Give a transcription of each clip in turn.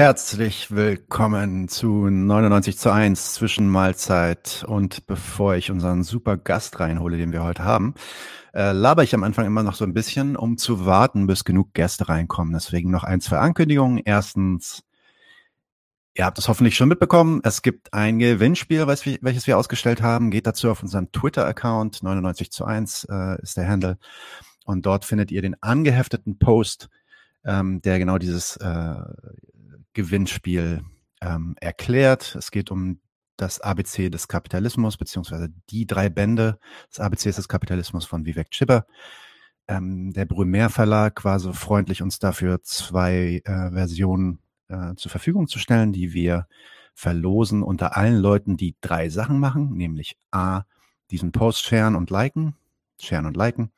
Herzlich willkommen zu 99 zu 1 zwischen Mahlzeit und bevor ich unseren super Gast reinhole, den wir heute haben, äh, laber ich am Anfang immer noch so ein bisschen, um zu warten, bis genug Gäste reinkommen. Deswegen noch ein, zwei Ankündigungen. Erstens, ihr habt es hoffentlich schon mitbekommen, es gibt ein Gewinnspiel, welches wir ausgestellt haben. Geht dazu auf unseren Twitter-Account, 99 zu 1 äh, ist der Handle. Und dort findet ihr den angehefteten Post, ähm, der genau dieses äh, Gewinnspiel ähm, erklärt. Es geht um das ABC des Kapitalismus, beziehungsweise die drei Bände des ABCs des Kapitalismus von Vivek Chibber. Ähm, der Brumer Verlag war so freundlich, uns dafür zwei äh, Versionen äh, zur Verfügung zu stellen, die wir verlosen unter allen Leuten, die drei Sachen machen, nämlich A, diesen Post sharen und liken, sharen und liken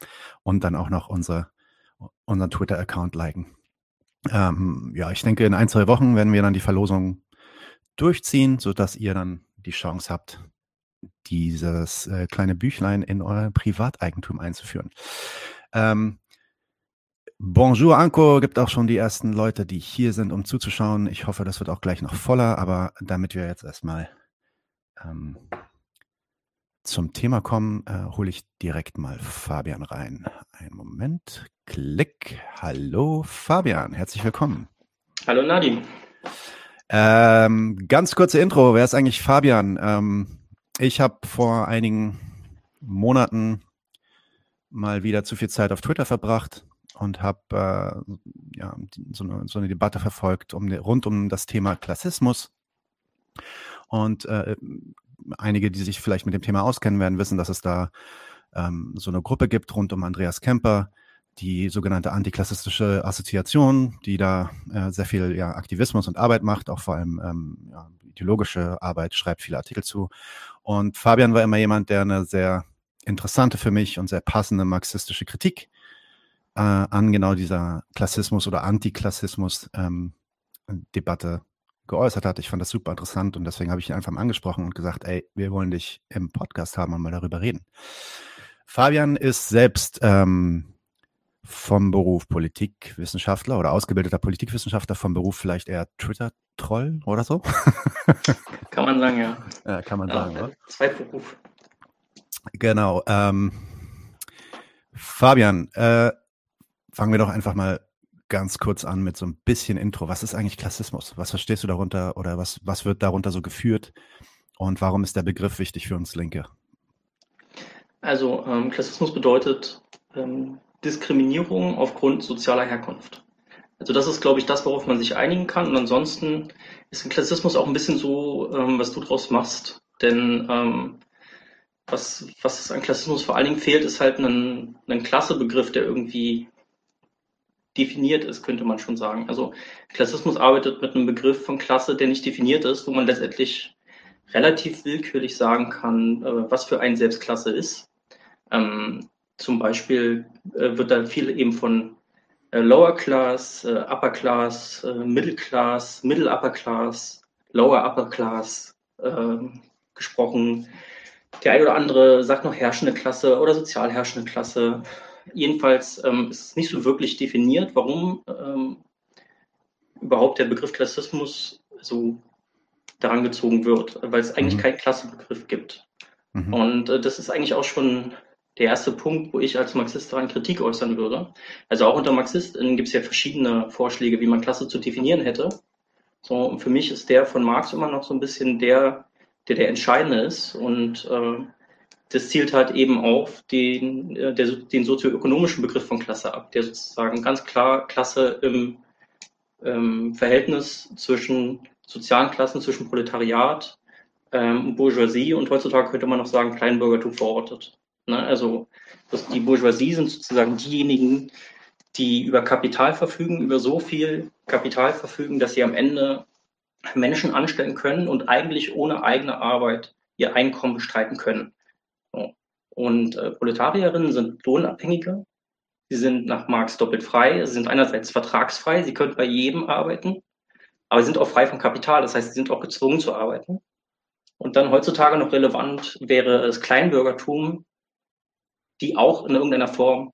und dann auch noch unsere, unseren Twitter-Account liken. Ähm, ja, ich denke, in ein, zwei Wochen werden wir dann die Verlosung durchziehen, sodass ihr dann die Chance habt, dieses äh, kleine Büchlein in euer Privateigentum einzuführen. Ähm, Bonjour Anko, gibt auch schon die ersten Leute, die hier sind, um zuzuschauen. Ich hoffe, das wird auch gleich noch voller, aber damit wir jetzt erstmal ähm, zum Thema kommen, äh, hole ich direkt mal Fabian rein. Einen Moment. Klick. Hallo Fabian, herzlich willkommen. Hallo Nadim. Ähm, ganz kurze Intro. Wer ist eigentlich Fabian? Ähm, ich habe vor einigen Monaten mal wieder zu viel Zeit auf Twitter verbracht und habe äh, ja, so, eine, so, eine, Debatte verfolgt um, rund um das Thema Klassismus. Und äh, einige, die sich vielleicht mit dem Thema auskennen werden, wissen, dass es da ähm, so eine Gruppe gibt rund um Andreas Kemper, die sogenannte antiklassistische Assoziation, die da äh, sehr viel ja, Aktivismus und Arbeit macht, auch vor allem ähm, ja, ideologische Arbeit, schreibt viele Artikel zu. Und Fabian war immer jemand, der eine sehr interessante für mich und sehr passende marxistische Kritik äh, an genau dieser Klassismus oder Antiklassismus ähm, geäußert hat. Ich fand das super interessant und deswegen habe ich ihn einfach mal angesprochen und gesagt, ey, wir wollen dich im Podcast haben und mal darüber reden. Fabian ist selbst ähm, vom Beruf Politikwissenschaftler oder ausgebildeter Politikwissenschaftler, vom Beruf vielleicht eher Twitter-Troll oder so. kann man sagen, ja. ja kann man ja, sagen, oder? Zwei Beruf. Genau. Ähm, Fabian, äh, fangen wir doch einfach mal ganz kurz an mit so ein bisschen Intro. Was ist eigentlich Klassismus? Was verstehst du darunter oder was, was wird darunter so geführt? Und warum ist der Begriff wichtig für uns Linke? Also ähm, Klassismus bedeutet ähm, Diskriminierung aufgrund sozialer Herkunft. Also das ist, glaube ich, das, worauf man sich einigen kann. Und ansonsten ist Klassismus auch ein bisschen so, ähm, was du draus machst. Denn ähm, was, was an Klassismus vor allen Dingen fehlt, ist halt ein, ein Klassebegriff, der irgendwie definiert ist, könnte man schon sagen. Also Klassismus arbeitet mit einem Begriff von Klasse, der nicht definiert ist, wo man letztendlich relativ willkürlich sagen kann, äh, was für einen selbst Klasse ist. Ähm, zum Beispiel äh, wird da viel eben von äh, Lower Class, Upper Class, Middle Class, Middle Upper Class, Lower Upper Class ähm, gesprochen. Der eine oder andere sagt noch herrschende Klasse oder sozial herrschende Klasse. Jedenfalls ähm, ist es nicht so wirklich definiert, warum ähm, überhaupt der Begriff Klassismus so daran gezogen wird, weil es eigentlich mhm. keinen Klassenbegriff gibt. Mhm. Und äh, das ist eigentlich auch schon der erste Punkt, wo ich als Marxist daran Kritik äußern würde. Also auch unter Marxisten gibt es ja verschiedene Vorschläge, wie man Klasse zu definieren hätte. So, und für mich ist der von Marx immer noch so ein bisschen der, der der entscheidende ist. Und äh, das zielt halt eben auf den, äh, der, den sozioökonomischen Begriff von Klasse ab, der sozusagen ganz klar Klasse im ähm, Verhältnis zwischen sozialen Klassen, zwischen Proletariat ähm, Bourgeoisie und heutzutage könnte man noch sagen Kleinbürgertum verortet. Ne? Also das, die Bourgeoisie sind sozusagen diejenigen, die über Kapital verfügen, über so viel Kapital verfügen, dass sie am Ende Menschen anstellen können und eigentlich ohne eigene Arbeit ihr Einkommen bestreiten können. Und äh, Proletarierinnen sind Lohnabhängige. Sie sind nach Marx doppelt frei. Sie sind einerseits vertragsfrei, sie können bei jedem arbeiten, aber sie sind auch frei vom Kapital. Das heißt, sie sind auch gezwungen zu arbeiten. Und dann heutzutage noch relevant wäre das Kleinbürgertum, die auch in irgendeiner Form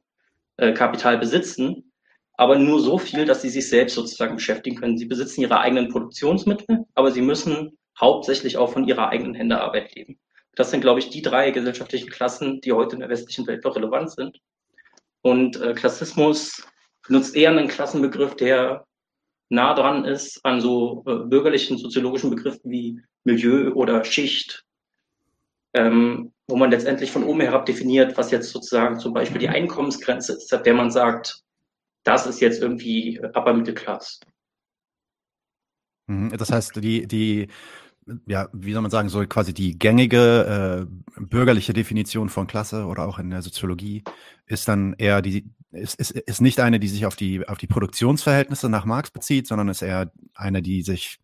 äh, Kapital besitzen, aber nur so viel, dass sie sich selbst sozusagen beschäftigen können. Sie besitzen ihre eigenen Produktionsmittel, aber sie müssen hauptsächlich auch von ihrer eigenen Händearbeit leben. Das sind, glaube ich, die drei gesellschaftlichen Klassen, die heute in der westlichen Welt noch relevant sind. Und äh, Klassismus benutzt eher einen Klassenbegriff, der nah dran ist an so äh, bürgerlichen soziologischen Begriffen wie Milieu oder Schicht, ähm, wo man letztendlich von oben herab definiert, was jetzt sozusagen zum Beispiel die Einkommensgrenze ist, ab der man sagt, das ist jetzt irgendwie Upper Mittelklasse. Mhm, das heißt, die, die, ja, wie soll man sagen, so quasi die gängige äh, bürgerliche Definition von Klasse oder auch in der Soziologie ist dann eher die, ist, ist, ist nicht eine, die sich auf die, auf die Produktionsverhältnisse nach Marx bezieht, sondern ist eher eine, die sich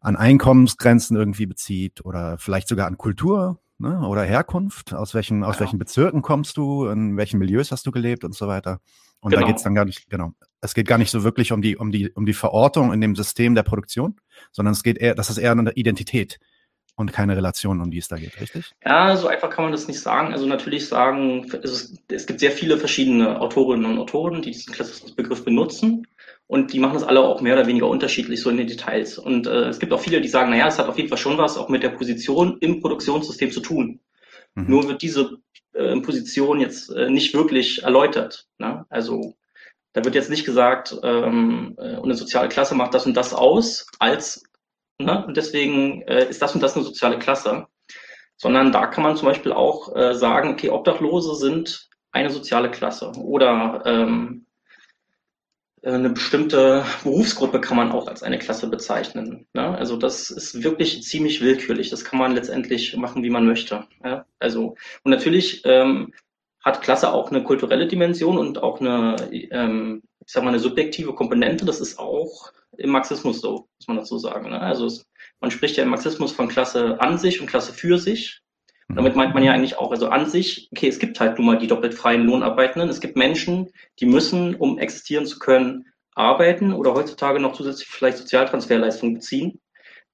an Einkommensgrenzen irgendwie bezieht oder vielleicht sogar an Kultur ne, oder Herkunft. Aus welchen, aus ja. welchen Bezirken kommst du, in welchen Milieus hast du gelebt und so weiter. Und genau. da geht's dann gar nicht, genau. Es geht gar nicht so wirklich um die, um die, um die Verortung in dem System der Produktion, sondern es geht eher, das ist eher eine Identität und keine Relation, um die es da geht, richtig? Ja, so einfach kann man das nicht sagen. Also natürlich sagen, es, es gibt sehr viele verschiedene Autorinnen und Autoren, die diesen Klassismusbegriff benutzen. Und die machen das alle auch mehr oder weniger unterschiedlich, so in den Details. Und äh, es gibt auch viele, die sagen, naja, es hat auf jeden Fall schon was auch mit der Position im Produktionssystem zu tun. Mhm. Nur wird diese äh, Position jetzt äh, nicht wirklich erläutert. Ne? Also da wird jetzt nicht gesagt, ähm, äh, eine soziale Klasse macht das und das aus, als ne? und deswegen äh, ist das und das eine soziale Klasse. Sondern da kann man zum Beispiel auch äh, sagen, okay, Obdachlose sind eine soziale Klasse oder ähm, äh, eine bestimmte Berufsgruppe kann man auch als eine Klasse bezeichnen. Ne? Also das ist wirklich ziemlich willkürlich. Das kann man letztendlich machen, wie man möchte. Ja? Also und natürlich ähm, hat Klasse auch eine kulturelle Dimension und auch eine, ähm, ich sag mal, eine subjektive Komponente. Das ist auch im Marxismus so, muss man dazu sagen. Ne? Also es, man spricht ja im Marxismus von Klasse an sich und Klasse für sich. Damit meint man ja eigentlich auch, also an sich, okay, es gibt halt nun mal die doppelt freien Lohnarbeitenden. Es gibt Menschen, die müssen, um existieren zu können, arbeiten oder heutzutage noch zusätzlich vielleicht Sozialtransferleistungen beziehen,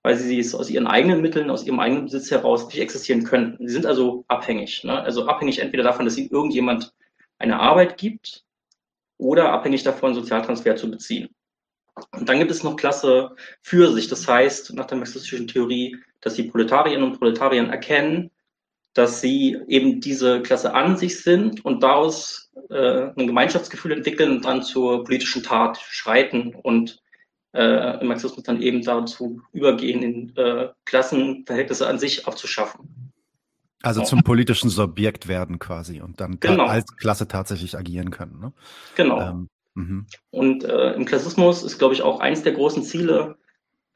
weil sie es aus ihren eigenen Mitteln, aus ihrem eigenen Besitz heraus nicht existieren können. Sie sind also abhängig. Ne? Also abhängig entweder davon, dass ihnen irgendjemand eine Arbeit gibt oder abhängig davon, Sozialtransfer zu beziehen. Und dann gibt es noch Klasse für sich. Das heißt, nach der marxistischen Theorie, dass die Proletarierinnen und Proletarier erkennen, dass sie eben diese Klasse an sich sind und daraus äh, ein Gemeinschaftsgefühl entwickeln und dann zur politischen Tat schreiten und äh, im Marxismus dann eben dazu übergehen, in äh, Klassenverhältnisse an sich abzuschaffen. Also zum politischen Subjekt werden quasi und dann genau. als Klasse tatsächlich agieren können. Ne? Genau. Ähm, mhm. und äh, im Klassismus ist, glaube ich, auch eins der großen Ziele,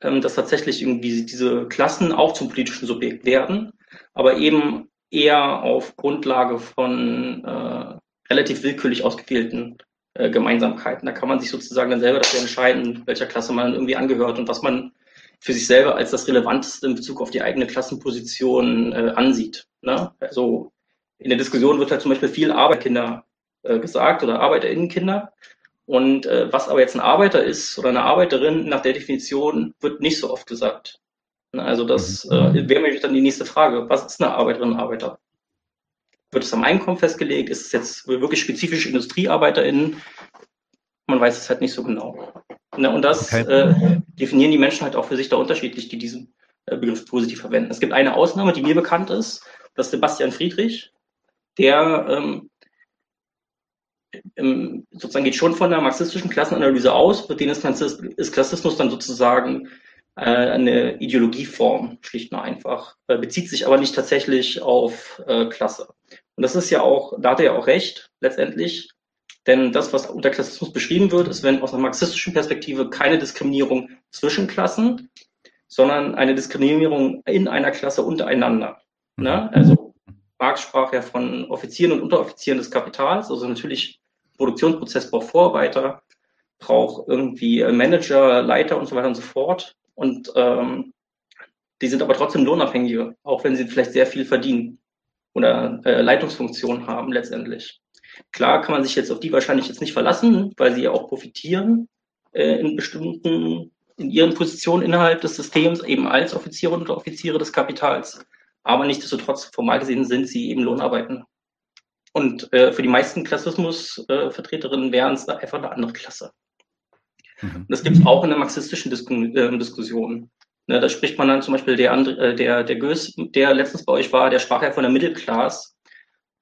ähm, dass tatsächlich irgendwie diese Klassen auch zum politischen Subjekt werden, aber eben eher auf Grundlage von äh, relativ willkürlich ausgewählten äh, Gemeinsamkeiten. Da kann man sich sozusagen dann selber dafür entscheiden, welcher Klasse man irgendwie angehört und was man für sich selber als das Relevanteste in Bezug auf die eigene Klassenposition äh, ansieht. Ne? Also in der Diskussion wird halt zum Beispiel viel Arbeiterkinder äh, gesagt oder Arbeiterinnenkinder. Und äh, was aber jetzt ein Arbeiter ist oder eine Arbeiterin nach der Definition wird nicht so oft gesagt. Also das mhm. äh, wäre mir dann die nächste Frage. Was ist eine Arbeiterin, Arbeiter? Wird es am Einkommen festgelegt? Ist es jetzt wirklich spezifisch IndustriearbeiterInnen? Man weiß es halt nicht so genau. Ne, und das okay. äh, definieren die Menschen halt auch für sich da unterschiedlich, die diesen äh, Begriff positiv verwenden. Es gibt eine Ausnahme, die mir bekannt ist, das ist Sebastian Friedrich, der ähm, sozusagen geht schon von der marxistischen Klassenanalyse aus, mit denen ist, ist Klassismus dann sozusagen eine Ideologieform, schlicht und einfach, äh, bezieht sich aber nicht tatsächlich auf äh, Klasse. Und das ist ja auch, da hat er ja auch recht, letztendlich, denn das, was unter Klassismus beschrieben wird, ist, wenn aus einer marxistischen Perspektive keine Diskriminierung zwischen Klassen, sondern eine Diskriminierung in einer Klasse untereinander. Mhm. Ne? Also Marx sprach ja von Offizieren und Unteroffizieren des Kapitals, also natürlich Produktionsprozess braucht Vorarbeiter, braucht irgendwie Manager, Leiter und so weiter und so fort. Und ähm, die sind aber trotzdem Lohnabhängige, auch wenn sie vielleicht sehr viel verdienen oder äh, Leitungsfunktionen haben letztendlich. Klar kann man sich jetzt auf die wahrscheinlich jetzt nicht verlassen, weil sie ja auch profitieren äh, in bestimmten, in ihren Positionen innerhalb des Systems, eben als Offiziere und Offiziere des Kapitals. Aber nichtsdestotrotz, formal gesehen, sind sie eben Lohnarbeiten. Und äh, für die meisten Klassismus-Vertreterinnen äh, wären es einfach eine andere Klasse. Mhm. Und das gibt es auch in der marxistischen Disku äh, Diskussion. Ne, da spricht man dann zum Beispiel der, äh, der, der Goes, der letztens bei euch war, der sprach ja von der Mittelklasse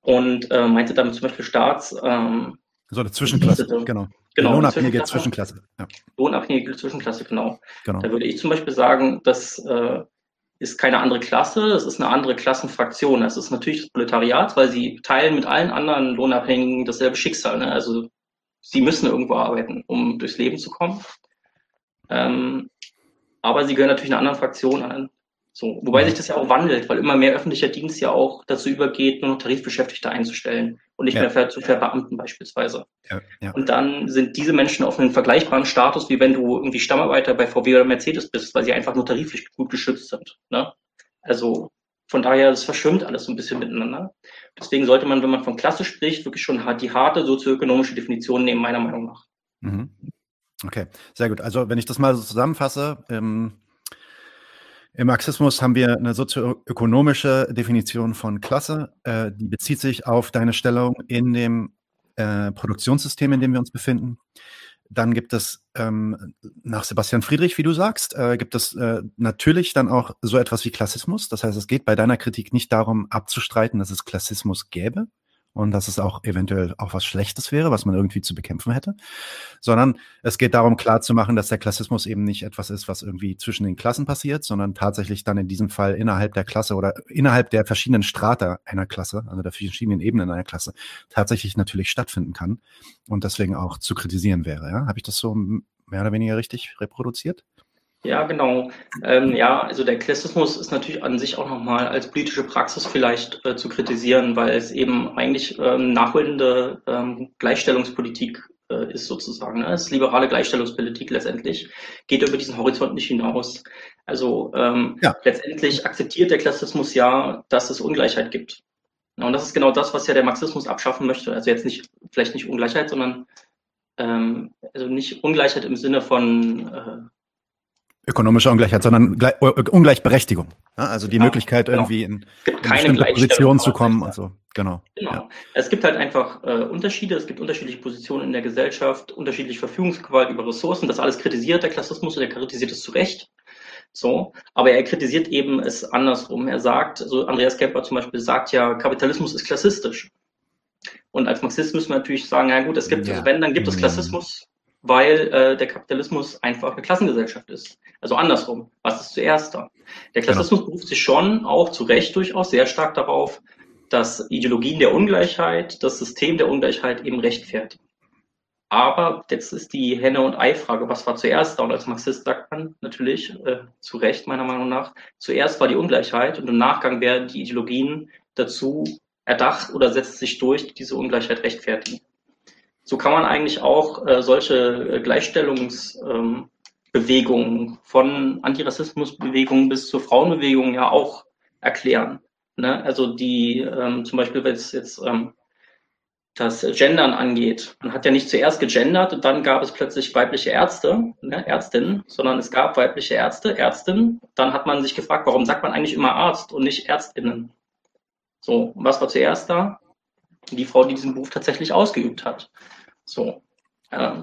und äh, meinte damit zum Beispiel Staats. Ähm, so eine Zwischenklasse, genau. Genau, lohnabhängige Zwischenklasse. Zwischenklasse. Ja. Lohnabhängige Zwischenklasse, genau. genau. Da würde ich zum Beispiel sagen, das äh, ist keine andere Klasse, das ist eine andere Klassenfraktion. Das ist natürlich das Proletariat, weil sie teilen mit allen anderen Lohnabhängigen dasselbe Schicksal. Ne? Also sie müssen irgendwo arbeiten, um durchs Leben zu kommen. Ähm, aber sie gehören natürlich einer anderen Fraktion an. So, wobei sich das ja auch wandelt, weil immer mehr öffentlicher Dienst ja auch dazu übergeht, nur noch Tarifbeschäftigte einzustellen und nicht ja. mehr zu Verbeamten beispielsweise. Ja, ja. Und dann sind diese Menschen auf einem vergleichbaren Status, wie wenn du irgendwie Stammarbeiter bei VW oder Mercedes bist, weil sie einfach nur tariflich gut geschützt sind. Ne? Also von daher, das verschwimmt alles so ein bisschen miteinander. Deswegen sollte man, wenn man von Klasse spricht, wirklich schon die harte sozioökonomische Definition nehmen, meiner Meinung nach. Mhm. Okay, sehr gut. Also wenn ich das mal so zusammenfasse, ähm im Marxismus haben wir eine sozioökonomische Definition von Klasse, äh, die bezieht sich auf deine Stellung in dem äh, Produktionssystem, in dem wir uns befinden. Dann gibt es ähm, nach Sebastian Friedrich, wie du sagst, äh, gibt es äh, natürlich dann auch so etwas wie Klassismus. Das heißt, es geht bei deiner Kritik nicht darum, abzustreiten, dass es Klassismus gäbe, und dass es auch eventuell auch was Schlechtes wäre, was man irgendwie zu bekämpfen hätte, sondern es geht darum, klarzumachen, dass der Klassismus eben nicht etwas ist, was irgendwie zwischen den Klassen passiert, sondern tatsächlich dann in diesem Fall innerhalb der Klasse oder innerhalb der verschiedenen Strata einer Klasse, also der verschiedenen Ebenen einer Klasse, tatsächlich natürlich stattfinden kann und deswegen auch zu kritisieren wäre. Ja? Habe ich das so mehr oder weniger richtig reproduziert? Ja, genau. Ähm, ja, also der Klassismus ist natürlich an sich auch nochmal als politische Praxis vielleicht äh, zu kritisieren, weil es eben eigentlich ähm, nachholende ähm, Gleichstellungspolitik äh, ist sozusagen. Ne? Es ist liberale Gleichstellungspolitik letztendlich, geht über diesen Horizont nicht hinaus. Also ähm, ja. letztendlich akzeptiert der Klassismus ja, dass es Ungleichheit gibt. Und das ist genau das, was ja der Marxismus abschaffen möchte. Also jetzt nicht, vielleicht nicht Ungleichheit, sondern ähm, also nicht Ungleichheit im Sinne von äh, ökonomische Ungleichheit, sondern Gle Ungleichberechtigung. Ja, also die ja, Möglichkeit, genau. irgendwie in, in bestimmte Positionen zu kommen und so. Genau. genau. Ja. Es gibt halt einfach äh, Unterschiede, es gibt unterschiedliche Positionen in der Gesellschaft, unterschiedliche Verfügungsgewalt über Ressourcen. Das alles kritisiert der Klassismus und er kritisiert es zu Recht. So, aber er kritisiert eben es andersrum. Er sagt, so Andreas Kepper zum Beispiel sagt ja, Kapitalismus ist klassistisch. Und als Marxist müssen wir natürlich sagen, ja gut, es gibt, ja. also wenn, dann gibt es mhm. Klassismus, weil äh, der Kapitalismus einfach eine Klassengesellschaft ist. Also andersrum, was ist zuerst da? Der Klassismus genau. beruft sich schon auch zu Recht durchaus sehr stark darauf, dass Ideologien der Ungleichheit, das System der Ungleichheit eben rechtfertigen. Aber jetzt ist die Henne- und Ei-Frage, was war zuerst da? Und als Marxist sagt man natürlich, äh, zu Recht meiner Meinung nach, zuerst war die Ungleichheit und im Nachgang werden die Ideologien dazu erdacht oder setzt sich durch, die diese Ungleichheit rechtfertigen. So kann man eigentlich auch äh, solche äh, Gleichstellungsbewegungen ähm, von Antirassismusbewegungen bis zur Frauenbewegung ja auch erklären. Ne? Also die ähm, zum Beispiel, wenn es jetzt ähm, das Gendern angeht. Man hat ja nicht zuerst gegendert und dann gab es plötzlich weibliche Ärzte, ne, Ärztinnen, sondern es gab weibliche Ärzte, Ärztinnen. Dann hat man sich gefragt, warum sagt man eigentlich immer Arzt und nicht Ärztinnen? So, was war zuerst da? Die Frau, die diesen Beruf tatsächlich ausgeübt hat. So. Ähm.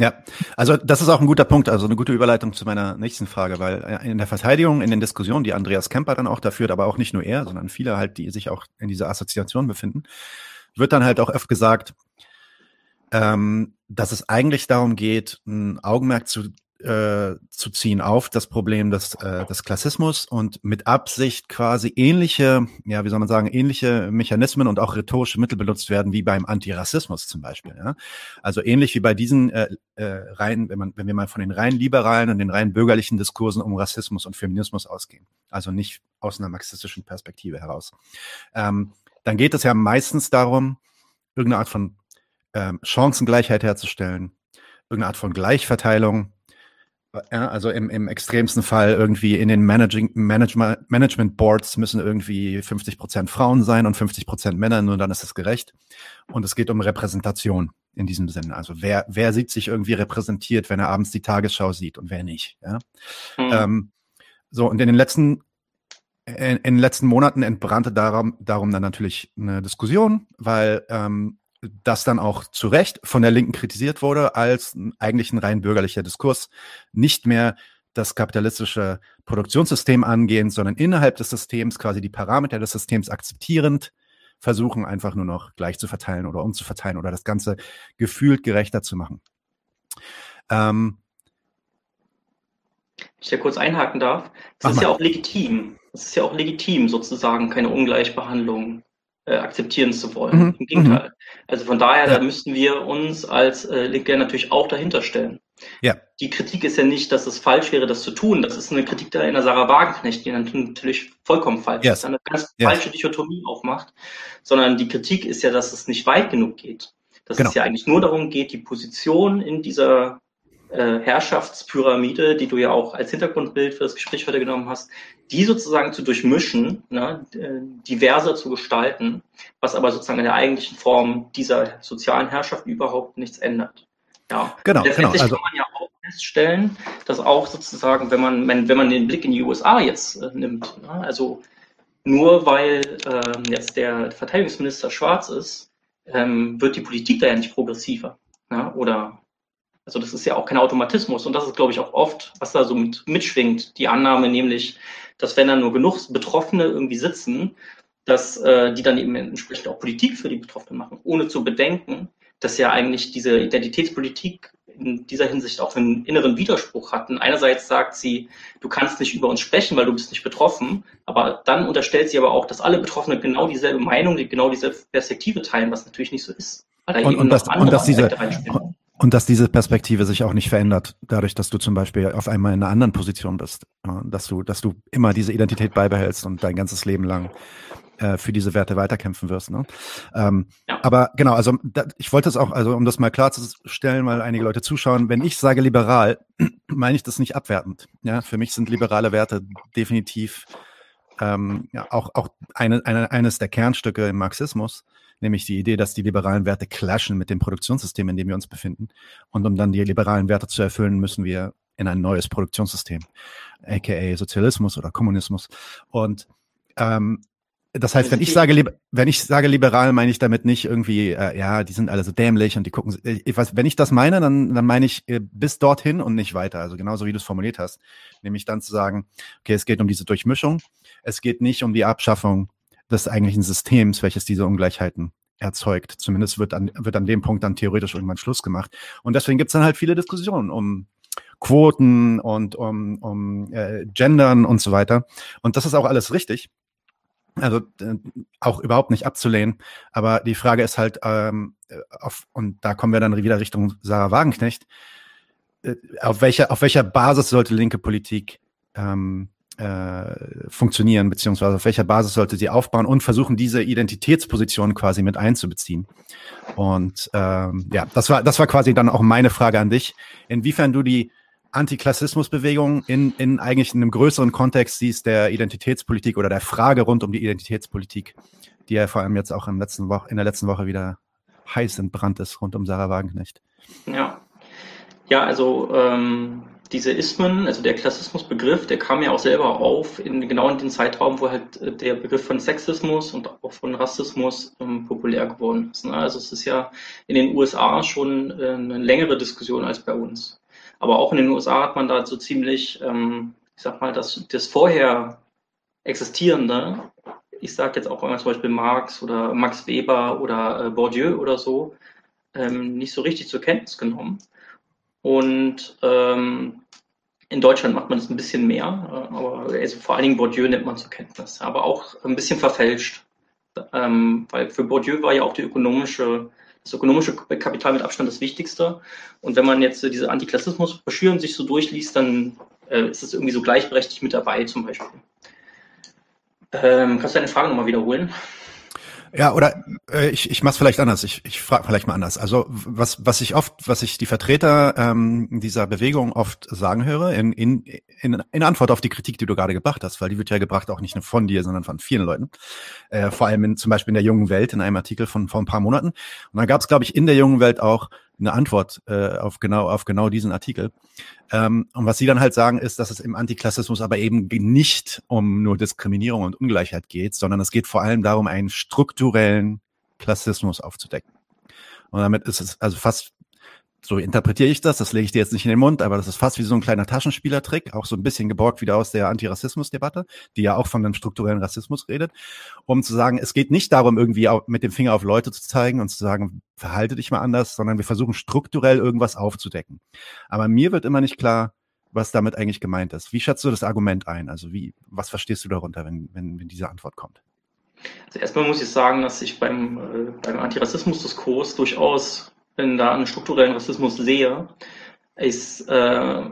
Ja, also das ist auch ein guter Punkt, also eine gute Überleitung zu meiner nächsten Frage, weil äh, in der Verteidigung, in den Diskussionen, die Andreas Kemper dann auch da führt, aber auch nicht nur er, sondern viele halt, die sich auch in dieser Assoziation befinden, wird dann halt auch oft gesagt, ähm, dass es eigentlich darum geht, ein Augenmerk zu äh, zu ziehen auf das Problem des, äh, des Klassismus und mit Absicht quasi ähnliche, ja, wie soll man sagen, ähnliche Mechanismen und auch rhetorische Mittel benutzt werden wie beim Antirassismus zum Beispiel. Ja? Also ähnlich wie bei diesen äh, äh, rein, wenn man, wenn wir mal von den rein liberalen und den rein bürgerlichen Diskursen um Rassismus und Feminismus ausgehen, also nicht aus einer marxistischen Perspektive heraus, ähm, dann geht es ja meistens darum, irgendeine Art von ähm, Chancengleichheit herzustellen, irgendeine Art von Gleichverteilung ja, also im, im extremsten Fall irgendwie in den Managing, Management, Management Boards müssen irgendwie 50 Prozent Frauen sein und 50 Prozent Männer, nur dann ist es gerecht. Und es geht um Repräsentation in diesem Sinne. Also wer, wer sieht sich irgendwie repräsentiert, wenn er abends die Tagesschau sieht und wer nicht. Ja? Mhm. Ähm, so, und in den letzten in, in den letzten Monaten entbrannte darum, darum dann natürlich eine Diskussion, weil ähm, das dann auch zu Recht von der Linken kritisiert wurde, als eigentlich ein rein bürgerlicher Diskurs, nicht mehr das kapitalistische Produktionssystem angehend, sondern innerhalb des Systems quasi die Parameter des Systems akzeptierend versuchen, einfach nur noch gleich zu verteilen oder umzuverteilen oder das Ganze gefühlt gerechter zu machen. Ähm, ich ja kurz einhaken darf, das ist mal. ja auch legitim. Es ist ja auch legitim, sozusagen keine Ungleichbehandlung äh, akzeptieren zu wollen. Mhm. Im Gegenteil. Mhm. Also von daher, ja. da müssten wir uns als äh, Linke natürlich auch dahinter stellen. Ja. Die Kritik ist ja nicht, dass es falsch wäre, das zu tun. Das ist eine Kritik da in der Sarah Wagenknecht, die natürlich vollkommen falsch yes. ist, eine ganz yes. falsche Dichotomie aufmacht, sondern die Kritik ist ja, dass es nicht weit genug geht. Dass genau. es ja eigentlich nur darum geht, die Position in dieser äh, Herrschaftspyramide, die du ja auch als Hintergrundbild für das Gespräch heute genommen hast, die sozusagen zu durchmischen, ne, äh, diverser zu gestalten, was aber sozusagen in der eigentlichen Form dieser sozialen Herrschaft überhaupt nichts ändert. Ja, genau. Letztendlich genau. Also, kann man ja auch feststellen, dass auch sozusagen, wenn man, wenn, wenn man den Blick in die USA jetzt äh, nimmt, ne, also nur weil ähm, jetzt der Verteidigungsminister schwarz ist, ähm, wird die Politik da ja nicht progressiver. Ne, oder also das ist ja auch kein Automatismus und das ist, glaube ich, auch oft, was da so mit, mitschwingt, die Annahme nämlich, dass wenn da nur genug Betroffene irgendwie sitzen, dass äh, die dann eben entsprechend auch Politik für die Betroffenen machen, ohne zu bedenken, dass ja eigentlich diese Identitätspolitik in dieser Hinsicht auch einen inneren Widerspruch hatten. Einerseits sagt sie, du kannst nicht über uns sprechen, weil du bist nicht betroffen, aber dann unterstellt sie aber auch, dass alle Betroffenen genau dieselbe Meinung, genau dieselbe Perspektive teilen, was natürlich nicht so ist. Weil da und, eben und, das, und dass diese, und dass diese Perspektive sich auch nicht verändert, dadurch, dass du zum Beispiel auf einmal in einer anderen Position bist, dass du, dass du immer diese Identität beibehältst und dein ganzes Leben lang äh, für diese Werte weiterkämpfen wirst. Ne? Ähm, ja. Aber genau, also da, ich wollte es auch, also um das mal klarzustellen, weil einige Leute zuschauen, wenn ich sage liberal, meine ich das nicht abwertend. Ja, für mich sind liberale Werte definitiv ähm, ja, auch, auch eine, eine, eines der Kernstücke im Marxismus nämlich die Idee, dass die liberalen Werte clashen mit dem Produktionssystem, in dem wir uns befinden. Und um dann die liberalen Werte zu erfüllen, müssen wir in ein neues Produktionssystem, aka Sozialismus oder Kommunismus. Und ähm, das heißt, wenn ich sage, wenn ich sage liberal, meine ich damit nicht irgendwie, äh, ja, die sind alle so dämlich und die gucken. Ich weiß, wenn ich das meine, dann, dann meine ich äh, bis dorthin und nicht weiter. Also genauso wie du es formuliert hast, nämlich dann zu sagen, okay, es geht um diese Durchmischung, es geht nicht um die Abschaffung des eigentlichen Systems, welches diese Ungleichheiten erzeugt. Zumindest wird an, wird an dem Punkt dann theoretisch irgendwann Schluss gemacht. Und deswegen gibt es dann halt viele Diskussionen um Quoten und um, um äh, Gendern und so weiter. Und das ist auch alles richtig. Also äh, auch überhaupt nicht abzulehnen. Aber die Frage ist halt, ähm, auf, und da kommen wir dann wieder Richtung Sarah Wagenknecht, äh, auf, welcher, auf welcher Basis sollte linke Politik ähm, äh, funktionieren, beziehungsweise auf welcher Basis sollte sie aufbauen und versuchen, diese Identitätsposition quasi mit einzubeziehen. Und ähm, ja, das war, das war quasi dann auch meine Frage an dich, inwiefern du die Antiklassismusbewegung in, in eigentlich einem größeren Kontext siehst der Identitätspolitik oder der Frage rund um die Identitätspolitik, die ja vor allem jetzt auch im letzten Woche, in der letzten Woche wieder heiß entbrannt ist rund um Sarah Wagenknecht. Ja, ja, also ähm, diese Ismen, also der Klassismusbegriff, der kam ja auch selber auf in genau in den Zeitraum, wo halt äh, der Begriff von Sexismus und auch von Rassismus ähm, populär geworden ist. Ne? Also es ist ja in den USA schon äh, eine längere Diskussion als bei uns. Aber auch in den USA hat man da so ziemlich, ähm, ich sag mal, das, das vorher existierende, ich sage jetzt auch mal zum Beispiel Marx oder Max Weber oder äh, Bourdieu oder so, ähm, nicht so richtig zur Kenntnis genommen. Und ähm, in Deutschland macht man das ein bisschen mehr, äh, aber also vor allen Dingen Bourdieu nimmt man zur Kenntnis, aber auch ein bisschen verfälscht. Ähm, weil für Bourdieu war ja auch die ökonomische, das ökonomische Kapital mit Abstand das Wichtigste. Und wenn man jetzt diese Antiklassismus-Broschüren sich so durchliest, dann äh, ist es irgendwie so gleichberechtigt mit dabei zum Beispiel. Ähm, kannst du deine Frage nochmal wiederholen? Ja, oder äh, ich, ich mache es vielleicht anders. Ich, ich frage vielleicht mal anders. Also was, was ich oft, was ich die Vertreter ähm, dieser Bewegung oft sagen höre, in, in, in, in Antwort auf die Kritik, die du gerade gebracht hast, weil die wird ja gebracht auch nicht nur von dir, sondern von vielen Leuten. Äh, vor allem in, zum Beispiel in der jungen Welt, in einem Artikel von vor ein paar Monaten. Und da gab es, glaube ich, in der jungen Welt auch eine Antwort äh, auf genau auf genau diesen Artikel. Ähm, und was sie dann halt sagen, ist, dass es im Antiklassismus aber eben nicht um nur Diskriminierung und Ungleichheit geht, sondern es geht vor allem darum, einen strukturellen Klassismus aufzudecken. Und damit ist es also fast so interpretiere ich das, das lege ich dir jetzt nicht in den Mund, aber das ist fast wie so ein kleiner Taschenspielertrick, auch so ein bisschen geborgt wieder aus der Antirassismus-Debatte, die ja auch von einem strukturellen Rassismus redet, um zu sagen, es geht nicht darum, irgendwie mit dem Finger auf Leute zu zeigen und zu sagen, verhalte dich mal anders, sondern wir versuchen strukturell irgendwas aufzudecken. Aber mir wird immer nicht klar, was damit eigentlich gemeint ist. Wie schätzt du das Argument ein? Also wie, was verstehst du darunter, wenn, wenn, wenn diese Antwort kommt? Also erstmal muss ich sagen, dass ich beim, äh, beim Antirassismus-Diskurs durchaus wenn da einen strukturellen Rassismus sehe, ist, äh,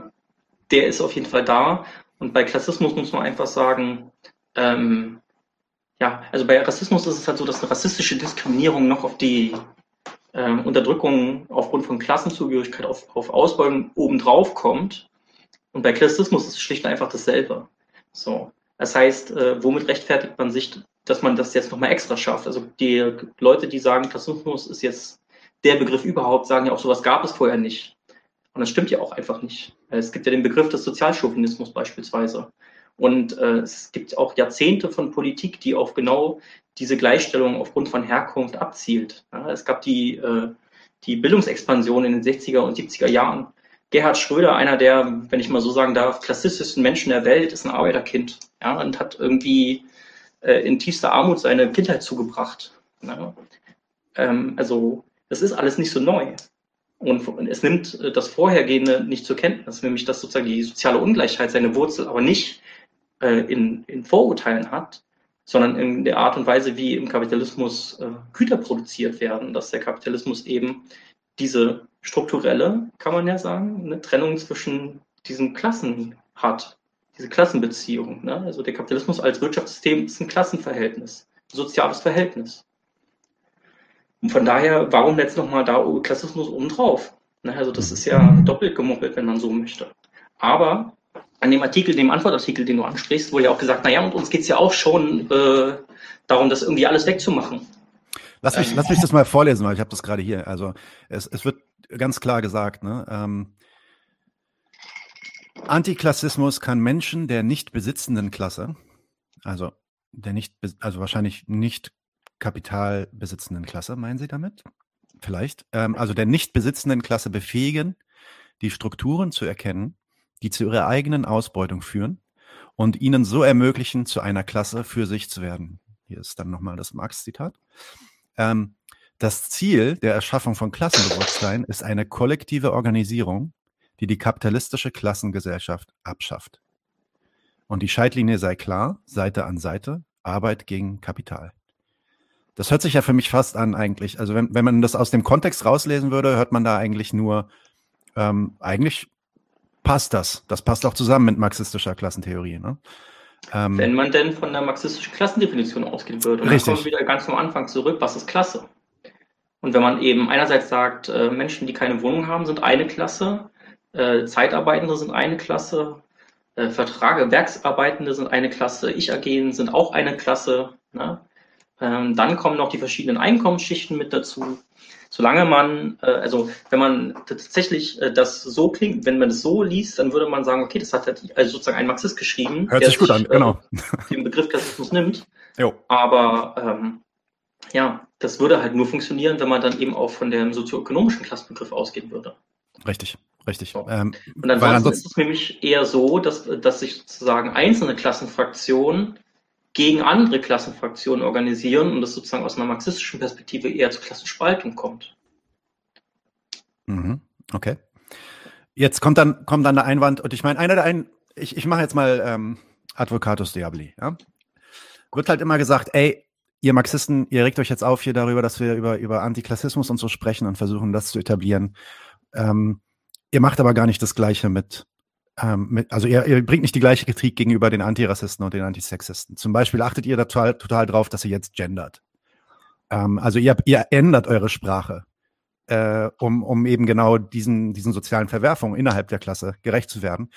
der ist auf jeden Fall da. Und bei Klassismus muss man einfach sagen, ähm, ja, also bei Rassismus ist es halt so, dass eine rassistische Diskriminierung noch auf die äh, Unterdrückung aufgrund von Klassenzugehörigkeit, auf, auf Ausbeutung obendrauf kommt. Und bei Klassismus ist es schlicht und einfach dasselbe. So. Das heißt, äh, womit rechtfertigt man sich, dass man das jetzt nochmal extra schafft? Also die Leute, die sagen, Klassismus ist jetzt der Begriff überhaupt, sagen ja auch, sowas gab es vorher nicht. Und das stimmt ja auch einfach nicht. Es gibt ja den Begriff des Sozialchauvinismus beispielsweise. Und äh, es gibt auch Jahrzehnte von Politik, die auf genau diese Gleichstellung aufgrund von Herkunft abzielt. Ja, es gab die, äh, die Bildungsexpansion in den 60er und 70er Jahren. Gerhard Schröder, einer der, wenn ich mal so sagen darf, klassischsten Menschen der Welt, ist ein Arbeiterkind ja, und hat irgendwie äh, in tiefster Armut seine Kindheit zugebracht. Ja. Ähm, also das ist alles nicht so neu. Und es nimmt äh, das Vorhergehende nicht zur Kenntnis, nämlich dass sozusagen die soziale Ungleichheit seine Wurzel aber nicht äh, in, in Vorurteilen hat, sondern in der Art und Weise, wie im Kapitalismus äh, Güter produziert werden, dass der Kapitalismus eben diese strukturelle, kann man ja sagen, eine Trennung zwischen diesen Klassen hat, diese Klassenbeziehung. Ne? Also der Kapitalismus als Wirtschaftssystem ist ein Klassenverhältnis, ein soziales Verhältnis. Und von daher, warum jetzt nochmal da Klassismus obendrauf? Ne, also das ist ja doppelt gemoppelt, wenn man so möchte. Aber an dem Artikel, dem Antwortartikel, den du ansprichst, wurde ja auch gesagt, naja, und uns geht es ja auch schon äh, darum, das irgendwie alles wegzumachen. Lass mich, ähm, lass mich das mal vorlesen, weil ich habe das gerade hier. Also es, es wird ganz klar gesagt, ne? Ähm, Antiklassismus kann Menschen der nicht besitzenden Klasse, also der nicht, also wahrscheinlich nicht Kapital besitzenden Klasse, meinen Sie damit? Vielleicht. Ähm, also der nicht besitzenden Klasse befähigen, die Strukturen zu erkennen, die zu ihrer eigenen Ausbeutung führen und ihnen so ermöglichen, zu einer Klasse für sich zu werden. Hier ist dann nochmal das Marx-Zitat. Ähm, das Ziel der Erschaffung von Klassenbewusstsein ist eine kollektive Organisierung, die die kapitalistische Klassengesellschaft abschafft. Und die Scheitlinie sei klar, Seite an Seite, Arbeit gegen Kapital. Das hört sich ja für mich fast an eigentlich. Also wenn, wenn man das aus dem Kontext rauslesen würde, hört man da eigentlich nur, ähm, eigentlich passt das. Das passt auch zusammen mit marxistischer Klassentheorie. Ne? Ähm, wenn man denn von der marxistischen Klassendefinition ausgehen würde. Und richtig. dann kommen wir wieder ganz am Anfang zurück, was ist Klasse? Und wenn man eben einerseits sagt, äh, Menschen, die keine Wohnung haben, sind eine Klasse, äh, Zeitarbeitende sind eine Klasse, äh, Vertrage, Werksarbeitende sind eine Klasse, Ich-AG sind auch eine Klasse. Ne? Ähm, dann kommen noch die verschiedenen Einkommensschichten mit dazu. Solange man, äh, also wenn man tatsächlich äh, das so klingt, wenn man das so liest, dann würde man sagen, okay, das hat halt, also sozusagen ein Marxist geschrieben. Hört sich gut an, genau. Äh, den Begriff Klassismus nimmt. Jo. Aber ähm, ja, das würde halt nur funktionieren, wenn man dann eben auch von dem sozioökonomischen Klassenbegriff ausgehen würde. Richtig, richtig. So. Ähm, Und ansonsten ist es nämlich eher so, dass, dass sich sozusagen einzelne Klassenfraktionen gegen andere Klassenfraktionen organisieren und das sozusagen aus einer marxistischen Perspektive eher zur Klassenspaltung kommt. Mhm. Okay. Jetzt kommt dann, kommt dann der Einwand, und ich meine, einer der ein, ich, ich mache jetzt mal ähm, Advocatus Diabli, ja. Wird halt immer gesagt, ey, ihr Marxisten, ihr regt euch jetzt auf hier darüber, dass wir über, über Antiklassismus und so sprechen und versuchen, das zu etablieren. Ähm, ihr macht aber gar nicht das Gleiche mit ähm, mit, also ihr, ihr bringt nicht die gleiche Kritik gegenüber den Antirassisten und den Antisexisten. Zum Beispiel achtet ihr total, total drauf, dass ihr jetzt gendert. Ähm, also ihr, ihr ändert eure Sprache. Äh, um, um eben genau diesen, diesen sozialen Verwerfungen innerhalb der Klasse gerecht zu werden.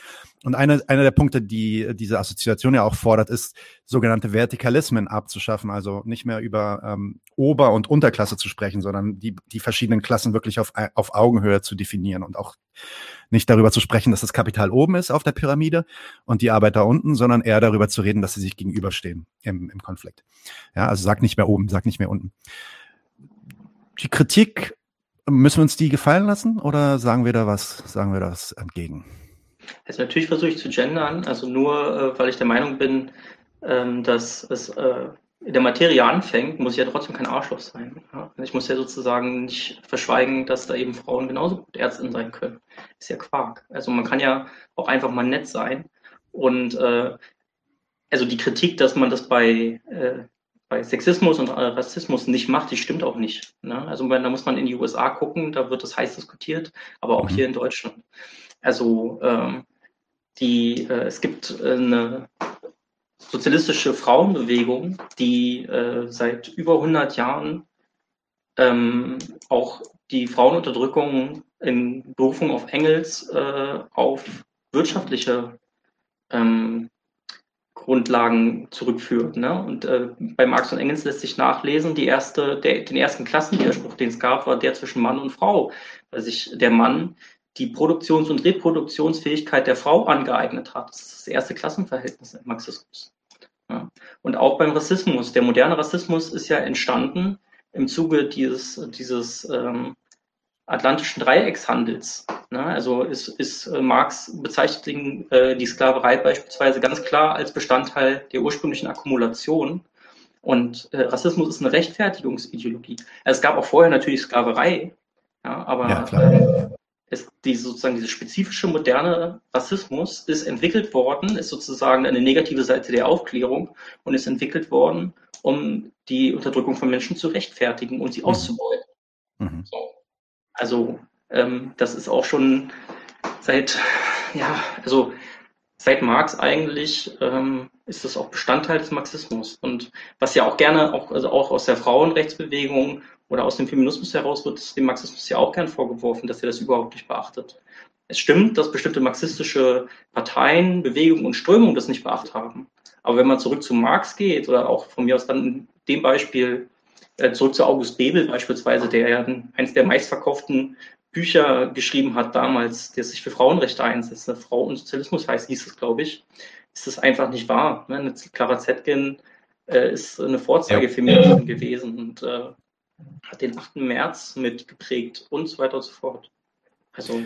Und eine, einer der Punkte, die diese Assoziation ja auch fordert, ist, sogenannte Vertikalismen abzuschaffen, also nicht mehr über ähm, Ober- und Unterklasse zu sprechen, sondern die, die verschiedenen Klassen wirklich auf, auf Augenhöhe zu definieren und auch nicht darüber zu sprechen, dass das Kapital oben ist auf der Pyramide und die Arbeiter unten, sondern eher darüber zu reden, dass sie sich gegenüberstehen im, im Konflikt. Ja, also sag nicht mehr oben, sag nicht mehr unten. Die Kritik Müssen wir uns die gefallen lassen oder sagen wir da was, sagen wir das entgegen? Also natürlich versuche ich zu gendern, also nur äh, weil ich der Meinung bin, ähm, dass es äh, in der Materie anfängt, muss ich ja trotzdem kein Arschloch sein. Ja? Also ich muss ja sozusagen nicht verschweigen, dass da eben Frauen genauso gut Ärztinnen sein können. Ist ja Quark. Also man kann ja auch einfach mal nett sein. Und äh, also die Kritik, dass man das bei äh, bei Sexismus und Rassismus nicht macht, die stimmt auch nicht. Ne? Also da muss man in die USA gucken, da wird das heiß diskutiert, aber auch mhm. hier in Deutschland. Also ähm, die, äh, es gibt eine sozialistische Frauenbewegung, die äh, seit über 100 Jahren ähm, auch die Frauenunterdrückung in Berufung auf Engels äh, auf wirtschaftliche ähm, Grundlagen zurückführt. Ne? Und äh, bei Marx und Engels lässt sich nachlesen, die erste, der, den ersten Klassenwiderspruch, den es gab, war der zwischen Mann und Frau, weil sich der Mann die Produktions- und Reproduktionsfähigkeit der Frau angeeignet hat. Das ist das erste Klassenverhältnis im Marxismus. Ja? Und auch beim Rassismus. Der moderne Rassismus ist ja entstanden im Zuge dieses, dieses ähm, atlantischen Dreieckshandels. Ne? Also ist, ist äh, Marx bezeichnet äh, die Sklaverei beispielsweise ganz klar als Bestandteil der ursprünglichen Akkumulation. Und äh, Rassismus ist eine Rechtfertigungsideologie. Also es gab auch vorher natürlich Sklaverei, ja, aber ja, es, die, sozusagen diese spezifische moderne Rassismus ist entwickelt worden, ist sozusagen eine negative Seite der Aufklärung und ist entwickelt worden, um die Unterdrückung von Menschen zu rechtfertigen und sie mhm. auszubeuten. Mhm. So. Also ähm, das ist auch schon seit, ja, also seit Marx eigentlich ähm, ist das auch Bestandteil des Marxismus. Und was ja auch gerne, auch, also auch aus der Frauenrechtsbewegung oder aus dem Feminismus heraus wird dem Marxismus ja auch gern vorgeworfen, dass er das überhaupt nicht beachtet. Es stimmt, dass bestimmte marxistische Parteien, Bewegungen und Strömungen das nicht beachtet haben. Aber wenn man zurück zu Marx geht oder auch von mir aus dann in dem Beispiel zurück zu August Bebel beispielsweise, der ja eines der meistverkauften Bücher geschrieben hat damals, der sich für Frauenrechte einsetzt. Frau und Sozialismus heißt, hieß es, glaube ich, ist das einfach nicht wahr. Ne? Clara Zetkin äh, ist eine Vorzeigefeministin ja. gewesen und äh, hat den 8. März mitgeprägt und so weiter und so fort. Also,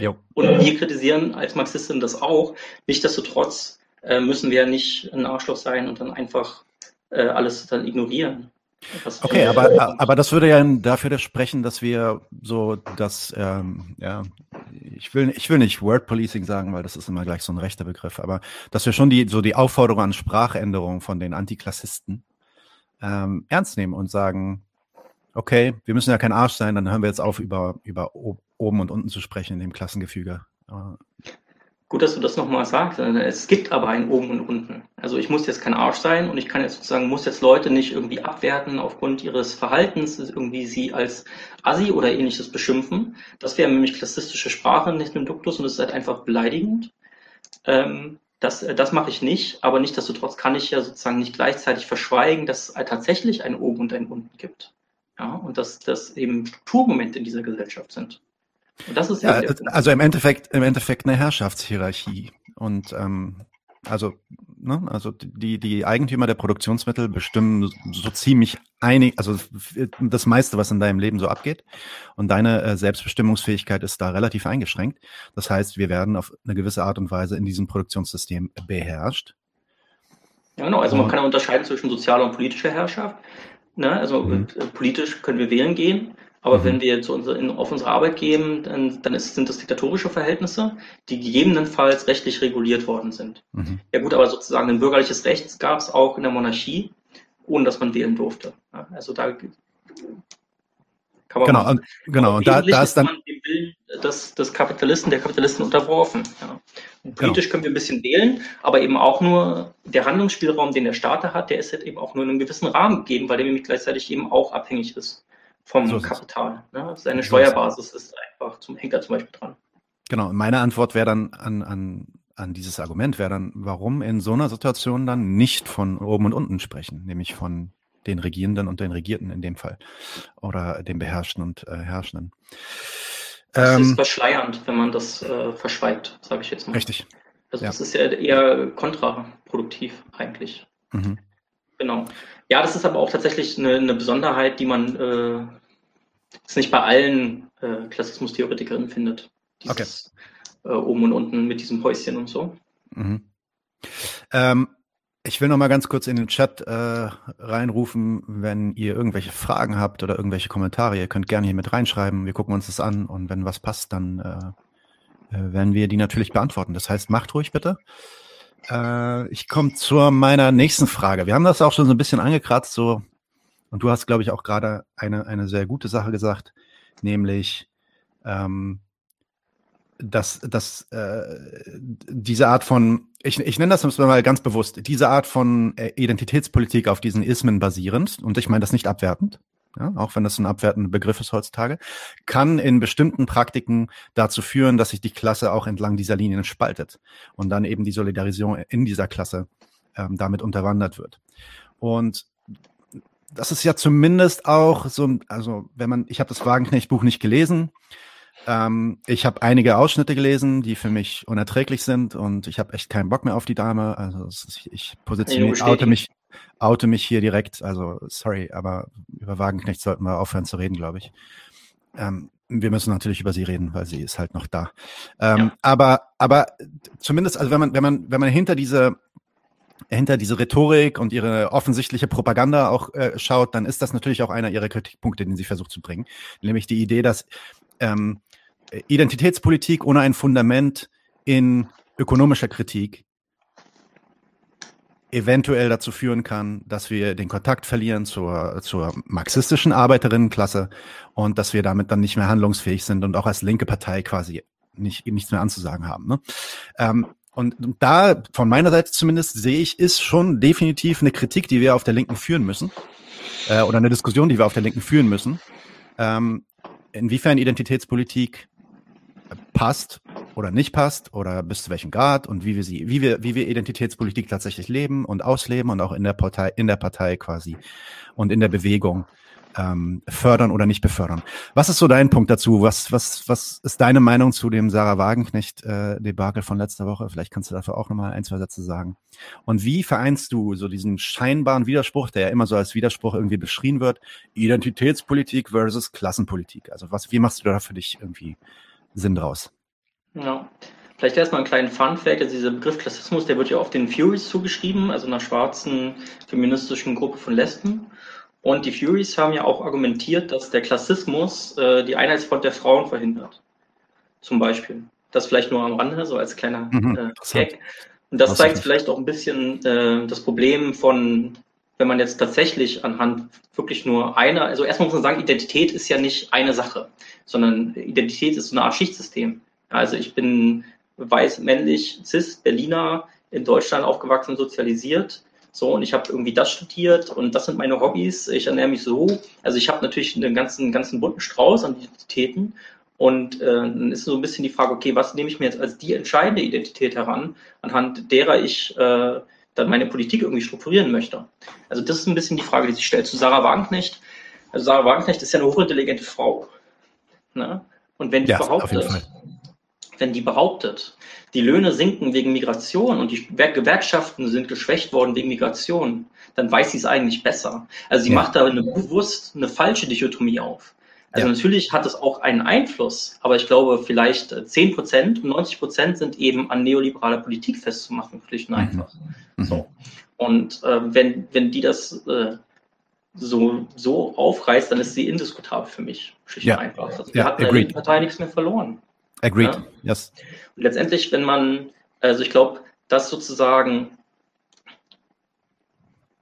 jo. und wir kritisieren als Marxistin das auch. Nichtsdestotrotz äh, müssen wir nicht ein Arschloch sein und dann einfach äh, alles dann ignorieren. Okay, aber, aber das würde ja dafür sprechen, dass wir so das, ähm, ja, ich will, ich will nicht Word Policing sagen, weil das ist immer gleich so ein rechter Begriff, aber dass wir schon die, so die Aufforderung an Sprachänderung von den Antiklassisten ähm, ernst nehmen und sagen, okay, wir müssen ja kein Arsch sein, dann hören wir jetzt auf, über, über oben und unten zu sprechen in dem Klassengefüge. Gut, dass du das nochmal sagst. Es gibt aber ein Oben und Unten. Also ich muss jetzt kein Arsch sein und ich kann jetzt sozusagen, muss jetzt Leute nicht irgendwie abwerten aufgrund ihres Verhaltens, irgendwie sie als Assi oder ähnliches beschimpfen. Das wäre nämlich klassistische Sprache nicht im Duktus und es ist halt einfach beleidigend. Ähm, das, das mache ich nicht, aber nichtsdestotrotz kann ich ja sozusagen nicht gleichzeitig verschweigen, dass es tatsächlich ein Oben und ein Unten gibt. Ja, und dass das eben Strukturmomente in dieser Gesellschaft sind. Und das ist ja, also im Endeffekt, im Endeffekt eine Herrschaftshierarchie. Und ähm, also, ne, also die, die Eigentümer der Produktionsmittel bestimmen so ziemlich einig, also das meiste, was in deinem Leben so abgeht. Und deine äh, Selbstbestimmungsfähigkeit ist da relativ eingeschränkt. Das heißt, wir werden auf eine gewisse Art und Weise in diesem Produktionssystem beherrscht. Ja, genau. Also man kann ja unterscheiden zwischen sozialer und politischer Herrschaft. Ne? Also mhm. Äh, politisch können wir wählen gehen. Aber mhm. wenn wir zu unser, in, auf unsere Arbeit gehen, dann, dann ist, sind das diktatorische Verhältnisse, die gegebenenfalls rechtlich reguliert worden sind. Mhm. Ja gut, aber sozusagen ein bürgerliches Recht gab es auch in der Monarchie, ohne dass man wählen durfte. Ja, also da kann man genau, machen. genau. Und da, da ist dann dem Willen des, des Kapitalisten, der Kapitalisten unterworfen. Ja. Und politisch genau. können wir ein bisschen wählen, aber eben auch nur der Handlungsspielraum, den der Staat hat, der ist halt eben auch nur in einem gewissen Rahmen gegeben, weil der nämlich gleichzeitig eben auch abhängig ist vom so Kapital. Ne? Seine Steuerbasis ist einfach zum Henker zum Beispiel dran. Genau, meine Antwort wäre dann an, an, an dieses Argument, wäre dann, warum in so einer Situation dann nicht von oben und unten sprechen, nämlich von den Regierenden und den Regierten in dem Fall oder den Beherrschten und äh, Herrschenden. Das ähm, ist verschleiernd, wenn man das äh, verschweigt, sage ich jetzt mal. Richtig. Also ja. das ist ja eher kontraproduktiv eigentlich. Mhm. Genau. Ja, das ist aber auch tatsächlich eine, eine Besonderheit, die man äh, nicht bei allen äh, Klassismus-Theoretikerinnen findet. Dieses okay. äh, oben und unten mit diesem Häuschen und so. Mhm. Ähm, ich will noch mal ganz kurz in den Chat äh, reinrufen, wenn ihr irgendwelche Fragen habt oder irgendwelche Kommentare. Ihr könnt gerne hier mit reinschreiben. Wir gucken uns das an und wenn was passt, dann äh, äh, werden wir die natürlich beantworten. Das heißt, macht ruhig bitte. Äh, ich komme zu meiner nächsten Frage. Wir haben das auch schon so ein bisschen angekratzt, so und du hast, glaube ich, auch gerade eine eine sehr gute Sache gesagt, nämlich ähm, dass, dass äh, diese Art von, ich, ich nenne das mal ganz bewusst, diese Art von äh, Identitätspolitik auf diesen Ismen basierend, und ich meine das nicht abwertend, ja, auch wenn das ein abwertender Begriff ist heutzutage, kann in bestimmten Praktiken dazu führen, dass sich die Klasse auch entlang dieser Linien spaltet und dann eben die Solidarisierung in dieser Klasse ähm, damit unterwandert wird. Und das ist ja zumindest auch so, also wenn man, ich habe das Wagenknecht-Buch nicht gelesen, ähm, ich habe einige Ausschnitte gelesen, die für mich unerträglich sind und ich habe echt keinen Bock mehr auf die Dame. Also ist, ich positioniere, oute mich, oute mich hier direkt. Also sorry, aber über Wagenknecht sollten wir aufhören zu reden, glaube ich. Ähm, wir müssen natürlich über sie reden, weil sie ist halt noch da. Ähm, ja. Aber, aber zumindest, also wenn man, wenn man, wenn man hinter diese hinter diese Rhetorik und ihre offensichtliche Propaganda auch äh, schaut, dann ist das natürlich auch einer ihrer Kritikpunkte, den sie versucht zu bringen. Nämlich die Idee, dass ähm, Identitätspolitik ohne ein Fundament in ökonomischer Kritik eventuell dazu führen kann, dass wir den Kontakt verlieren zur, zur marxistischen Arbeiterinnenklasse und dass wir damit dann nicht mehr handlungsfähig sind und auch als linke Partei quasi nicht, nichts mehr anzusagen haben. Ne? Ähm, und da, von meiner Seite zumindest, sehe ich, ist schon definitiv eine Kritik, die wir auf der Linken führen müssen. Äh, oder eine Diskussion, die wir auf der Linken führen müssen. Ähm, inwiefern Identitätspolitik passt oder nicht passt oder bis zu welchem Grad und wie wir sie, wie wir, wie wir Identitätspolitik tatsächlich leben und ausleben und auch in der Partei, in der Partei quasi und in der Bewegung ähm, fördern oder nicht befördern. Was ist so dein Punkt dazu? Was, was, was ist deine Meinung zu dem Sarah Wagenknecht-Debakel äh, von letzter Woche? Vielleicht kannst du dafür auch nochmal ein, zwei Sätze sagen. Und wie vereinst du so diesen scheinbaren Widerspruch, der ja immer so als Widerspruch irgendwie beschrien wird, Identitätspolitik versus Klassenpolitik? Also was, wie machst du da für dich irgendwie Sinn draus. Ja. Vielleicht erstmal einen kleinen Fun-Fact. Also dieser Begriff Klassismus, der wird ja oft den Furies zugeschrieben, also einer schwarzen feministischen Gruppe von Lesben. Und die Furies haben ja auch argumentiert, dass der Klassismus äh, die Einheitsfront der Frauen verhindert. Zum Beispiel. Das vielleicht nur am Rande, so als kleiner mhm, äh, Gag. Und das zeigt vielleicht auch ein bisschen äh, das Problem von wenn man jetzt tatsächlich anhand wirklich nur einer, also erstmal muss man sagen, Identität ist ja nicht eine Sache, sondern Identität ist so eine Art Schichtsystem. Also ich bin weiß, männlich, cis, Berliner, in Deutschland aufgewachsen, sozialisiert. So, und ich habe irgendwie das studiert und das sind meine Hobbys. Ich ernähre mich so. Also ich habe natürlich einen ganzen, ganzen bunten Strauß an Identitäten. Und äh, dann ist so ein bisschen die Frage, okay, was nehme ich mir jetzt als die entscheidende Identität heran, anhand derer ich äh, dann meine Politik irgendwie strukturieren möchte. Also das ist ein bisschen die Frage, die sich stellt zu Sarah Wagenknecht. Also Sarah Wagenknecht ist ja eine hochintelligente Frau. Ne? Und wenn die ja, behauptet, wenn die behauptet, die Löhne sinken wegen Migration und die Gewerkschaften sind geschwächt worden wegen Migration, dann weiß sie es eigentlich besser. Also sie ja. macht da eine bewusst eine falsche Dichotomie auf. Also ja. natürlich hat es auch einen Einfluss, aber ich glaube, vielleicht 10 Prozent und 90 Prozent sind eben an neoliberaler Politik festzumachen, schlicht und einfach. Mhm. So. Und äh, wenn, wenn die das äh, so, so aufreißt, dann ist sie indiskutabel für mich, schlicht ja. und einfach. Also ja, hatten in der Partei nichts mehr verloren. Agreed, ja? yes. Und letztendlich, wenn man, also ich glaube, dass sozusagen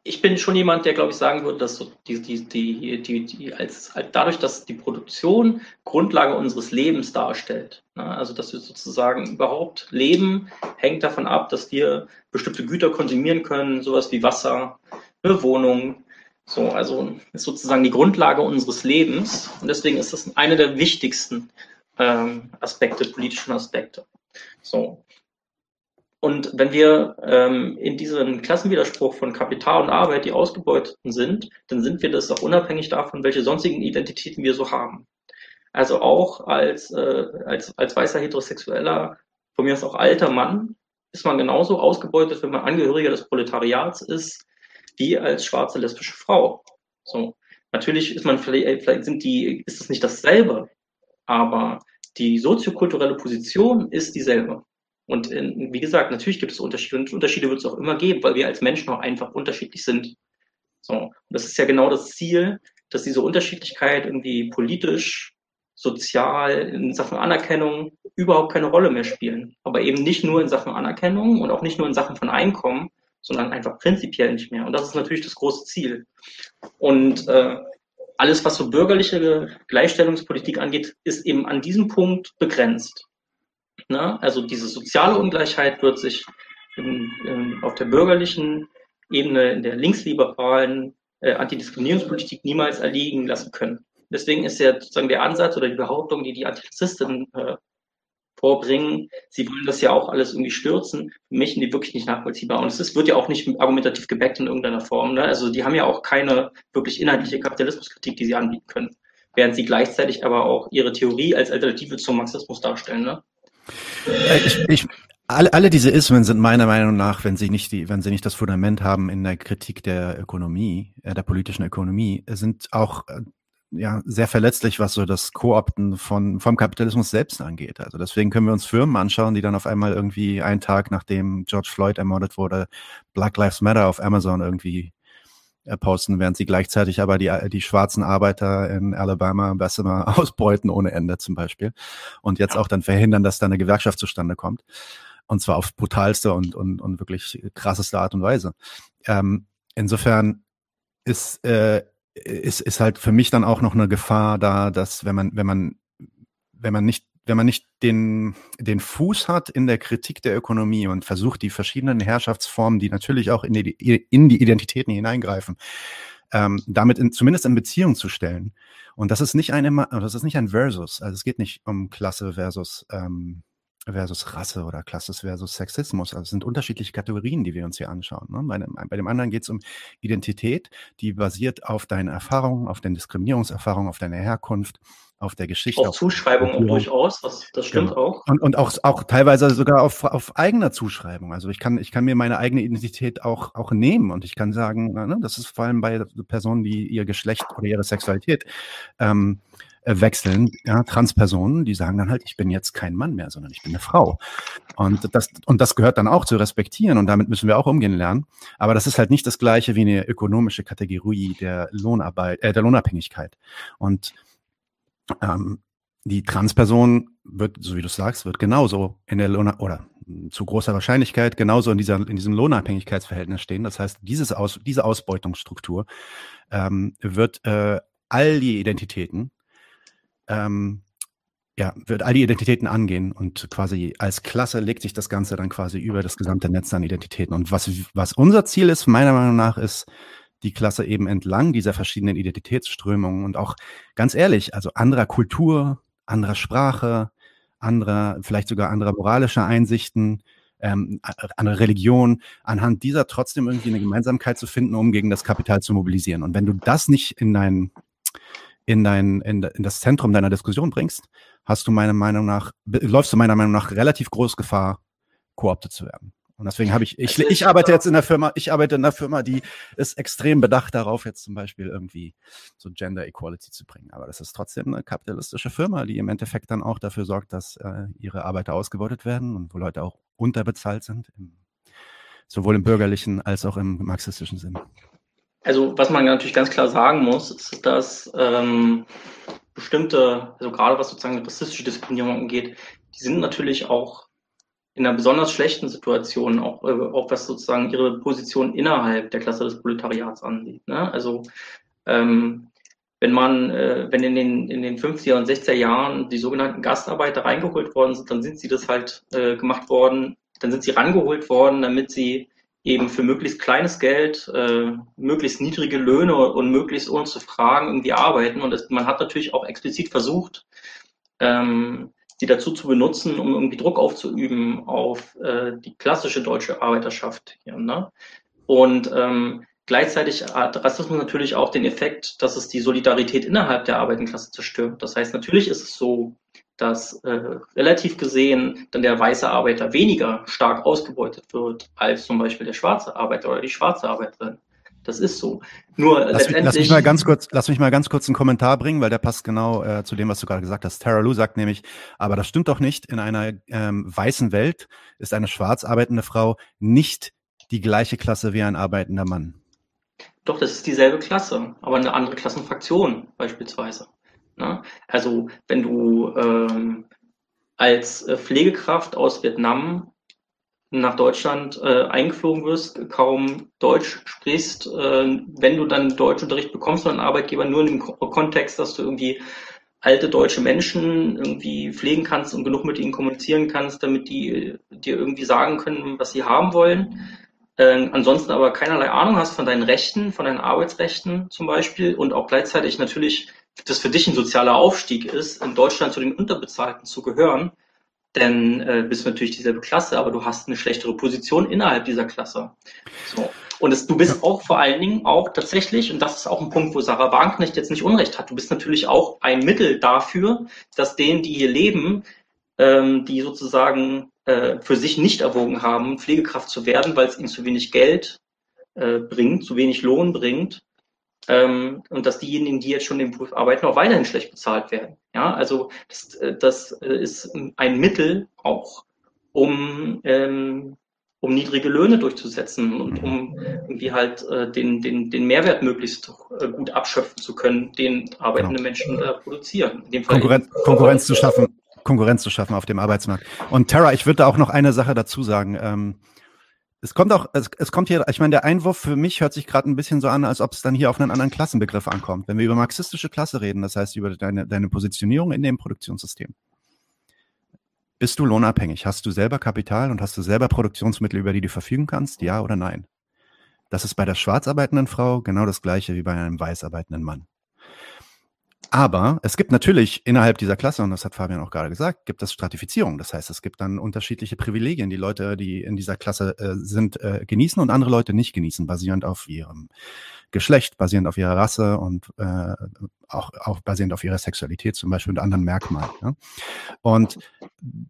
ich bin schon jemand, der, glaube ich, sagen würde, dass so die, die, die, die, die als, als dadurch, dass die Produktion Grundlage unseres Lebens darstellt, ne, also dass wir sozusagen überhaupt leben, hängt davon ab, dass wir bestimmte Güter konsumieren können, sowas wie Wasser, eine Wohnung, So, also ist sozusagen die Grundlage unseres Lebens und deswegen ist das eine der wichtigsten ähm, Aspekte, politischen Aspekte. So. Und wenn wir ähm, in diesem Klassenwiderspruch von Kapital und Arbeit die Ausgebeuteten sind, dann sind wir das auch unabhängig davon, welche sonstigen Identitäten wir so haben. Also auch als, äh, als, als weißer heterosexueller, von mir aus auch alter Mann, ist man genauso ausgebeutet, wenn man Angehöriger des Proletariats ist, wie als schwarze lesbische Frau. So. Natürlich ist man vielleicht, vielleicht sind die, ist es nicht dasselbe, aber die soziokulturelle Position ist dieselbe. Und in, wie gesagt, natürlich gibt es Unterschiede und Unterschiede wird es auch immer geben, weil wir als Menschen auch einfach unterschiedlich sind. So. Und das ist ja genau das Ziel, dass diese Unterschiedlichkeit irgendwie politisch, sozial, in Sachen Anerkennung überhaupt keine Rolle mehr spielen. Aber eben nicht nur in Sachen Anerkennung und auch nicht nur in Sachen von Einkommen, sondern einfach prinzipiell nicht mehr. Und das ist natürlich das große Ziel. Und äh, alles, was so bürgerliche Gleichstellungspolitik angeht, ist eben an diesem Punkt begrenzt. Ne? Also diese soziale Ungleichheit wird sich in, in, auf der bürgerlichen Ebene, in der linksliberalen äh, Antidiskriminierungspolitik niemals erliegen lassen können. Deswegen ist ja sozusagen der Ansatz oder die Behauptung, die die Antirassisten äh, vorbringen. Sie wollen das ja auch alles irgendwie stürzen. Für mich sind die wirklich nicht nachvollziehbar. Und es ist, wird ja auch nicht argumentativ gebackt in irgendeiner Form. Ne? Also die haben ja auch keine wirklich inhaltliche Kapitalismuskritik, die sie anbieten können. Während sie gleichzeitig aber auch ihre Theorie als Alternative zum Marxismus darstellen. Ne? Äh, ich, ich, alle, alle diese Ismen sind meiner Meinung nach, wenn sie nicht die, wenn sie nicht das Fundament haben in der Kritik der Ökonomie, äh, der politischen Ökonomie, sind auch äh, ja sehr verletzlich, was so das Koopten von vom Kapitalismus selbst angeht. Also deswegen können wir uns Firmen anschauen, die dann auf einmal irgendwie einen Tag nachdem George Floyd ermordet wurde, Black Lives Matter auf Amazon irgendwie äh, posten, während sie gleichzeitig aber die, die schwarzen Arbeiter in Alabama Bessemer ausbeuten ohne Ende zum Beispiel und jetzt auch dann verhindern, dass da eine Gewerkschaft zustande kommt. Und zwar auf brutalste und, und, und wirklich krasseste Art und Weise. Ähm, insofern ist äh, ist, ist halt für mich dann auch noch eine Gefahr da, dass wenn man, wenn man, wenn man nicht, wenn man nicht den, den Fuß hat in der Kritik der Ökonomie und versucht, die verschiedenen Herrschaftsformen, die natürlich auch in die, in die Identitäten hineingreifen, ähm, damit in, zumindest in Beziehung zu stellen. Und das ist nicht eine, das ist nicht ein Versus. Also es geht nicht um Klasse versus ähm, versus Rasse oder Klasse versus Sexismus. Also es sind unterschiedliche Kategorien, die wir uns hier anschauen. Ne? Bei, dem, bei, dem, anderen geht es um Identität, die basiert auf deinen Erfahrungen, auf den Diskriminierungserfahrungen, auf deiner Herkunft, auf der Geschichte. Auch Zuschreibungen durchaus, das, das stimmt genau. auch. Und, und auch, auch teilweise sogar auf, auf eigener Zuschreibung. Also ich kann, ich kann mir meine eigene Identität auch, auch nehmen und ich kann sagen, ne, das ist vor allem bei Personen, die ihr Geschlecht oder ihre Sexualität ähm, äh, wechseln, ja, Transpersonen, die sagen dann halt, ich bin jetzt kein Mann mehr, sondern ich bin eine Frau. Und das, und das gehört dann auch zu respektieren und damit müssen wir auch umgehen lernen. Aber das ist halt nicht das gleiche wie eine ökonomische Kategorie der Lohnarbeit, äh, der Lohnabhängigkeit. Und ähm, die Transperson wird, so wie du sagst, wird genauso in der Lohn oder zu großer Wahrscheinlichkeit genauso in dieser in diesem Lohnabhängigkeitsverhältnis stehen. Das heißt, dieses Aus, diese Ausbeutungsstruktur ähm, wird äh, all die Identitäten ähm, ja, wird all die Identitäten angehen und quasi als Klasse legt sich das Ganze dann quasi über das gesamte Netz an Identitäten. Und was, was unser Ziel ist, meiner Meinung nach, ist, die Klasse eben entlang dieser verschiedenen Identitätsströmungen und auch ganz ehrlich, also anderer Kultur, anderer Sprache, anderer, vielleicht sogar anderer moralischer Einsichten, ähm, andere Religion, anhand dieser trotzdem irgendwie eine Gemeinsamkeit zu finden, um gegen das Kapital zu mobilisieren. Und wenn du das nicht in dein in, dein, in, in das Zentrum deiner Diskussion bringst, hast du meiner Meinung nach, läufst du meiner Meinung nach relativ groß Gefahr, kooptet zu werden. Und deswegen habe ich, ich, ich arbeite jetzt in der Firma, ich arbeite in der Firma, die ist extrem bedacht darauf, jetzt zum Beispiel irgendwie so Gender Equality zu bringen. Aber das ist trotzdem eine kapitalistische Firma, die im Endeffekt dann auch dafür sorgt, dass äh, ihre Arbeiter ausgebeutet werden und wo Leute auch unterbezahlt sind, im, sowohl im bürgerlichen als auch im marxistischen Sinn. Also was man natürlich ganz klar sagen muss, ist, dass ähm, bestimmte, also gerade was sozusagen rassistische Diskriminierung angeht, die sind natürlich auch in einer besonders schlechten Situation, auch, äh, auch was sozusagen ihre Position innerhalb der Klasse des Proletariats ansieht. Ne? Also ähm, wenn man, äh, wenn in den, in den 50er und 60er Jahren die sogenannten Gastarbeiter reingeholt worden sind, dann sind sie das halt äh, gemacht worden, dann sind sie rangeholt worden, damit sie eben für möglichst kleines Geld, äh, möglichst niedrige Löhne und möglichst ohne zu fragen irgendwie arbeiten. Und es, man hat natürlich auch explizit versucht, ähm, die dazu zu benutzen, um irgendwie Druck aufzuüben auf äh, die klassische deutsche Arbeiterschaft hier. Ne? Und ähm, gleichzeitig hat Rassismus natürlich auch den Effekt, dass es die Solidarität innerhalb der Arbeitenklasse zerstört. Das heißt, natürlich ist es so, dass äh, relativ gesehen dann der weiße Arbeiter weniger stark ausgebeutet wird als zum Beispiel der schwarze Arbeiter oder die schwarze Arbeiterin. Das ist so. Nur lass letztendlich. Mich, lass mich mal ganz kurz, lass mich mal ganz kurz einen Kommentar bringen, weil der passt genau äh, zu dem, was du gerade gesagt hast. Tara Lou sagt nämlich, aber das stimmt doch nicht. In einer ähm, weißen Welt ist eine schwarz arbeitende Frau nicht die gleiche Klasse wie ein arbeitender Mann. Doch, das ist dieselbe Klasse, aber eine andere Klassenfraktion beispielsweise. Ne? Also wenn du ähm, als äh, Pflegekraft aus Vietnam nach Deutschland äh, eingeflogen wirst, kaum Deutsch sprichst, äh, wenn du dann Deutschunterricht bekommst von einem Arbeitgeber, nur in dem Kontext, dass du irgendwie alte deutsche Menschen irgendwie pflegen kannst und genug mit ihnen kommunizieren kannst, damit die dir irgendwie sagen können, was sie haben wollen. Äh, ansonsten aber keinerlei Ahnung hast von deinen Rechten, von deinen Arbeitsrechten zum Beispiel und auch gleichzeitig natürlich das für dich ein sozialer Aufstieg ist, in Deutschland zu den Unterbezahlten zu gehören, denn äh, bist du natürlich dieselbe Klasse, aber du hast eine schlechtere Position innerhalb dieser Klasse. So. Und es, du bist auch vor allen Dingen auch tatsächlich, und das ist auch ein Punkt, wo Sarah Wagenknecht jetzt nicht Unrecht hat, du bist natürlich auch ein Mittel dafür, dass denen, die hier leben, ähm, die sozusagen äh, für sich nicht erwogen haben, Pflegekraft zu werden, weil es ihnen zu wenig Geld äh, bringt, zu wenig Lohn bringt, ähm, und dass diejenigen, die jetzt schon im Beruf arbeiten, auch weiterhin schlecht bezahlt werden. Ja, also das, äh, das äh, ist ein Mittel auch, um, ähm, um niedrige Löhne durchzusetzen und um irgendwie halt äh, den, den, den Mehrwert möglichst äh, gut abschöpfen zu können, den arbeitende genau. Menschen äh, produzieren. In dem Fall Konkurrenz, Konkurrenz zu schaffen. Konkurrenz zu schaffen auf dem Arbeitsmarkt. Und Tara, ich würde da auch noch eine Sache dazu sagen. Ähm, es kommt auch, es, es kommt hier, ich meine, der Einwurf für mich hört sich gerade ein bisschen so an, als ob es dann hier auf einen anderen Klassenbegriff ankommt. Wenn wir über marxistische Klasse reden, das heißt über deine, deine Positionierung in dem Produktionssystem. Bist du lohnabhängig? Hast du selber Kapital und hast du selber Produktionsmittel, über die du verfügen kannst? Ja oder nein? Das ist bei der schwarz arbeitenden Frau genau das gleiche wie bei einem weiß arbeitenden Mann. Aber es gibt natürlich innerhalb dieser Klasse, und das hat Fabian auch gerade gesagt, gibt es Stratifizierung. Das heißt, es gibt dann unterschiedliche Privilegien, die Leute, die in dieser Klasse äh, sind, äh, genießen und andere Leute nicht genießen, basierend auf ihrem Geschlecht, basierend auf ihrer Rasse und äh, auch, auch basierend auf ihrer Sexualität zum Beispiel und anderen Merkmalen. Ja? Und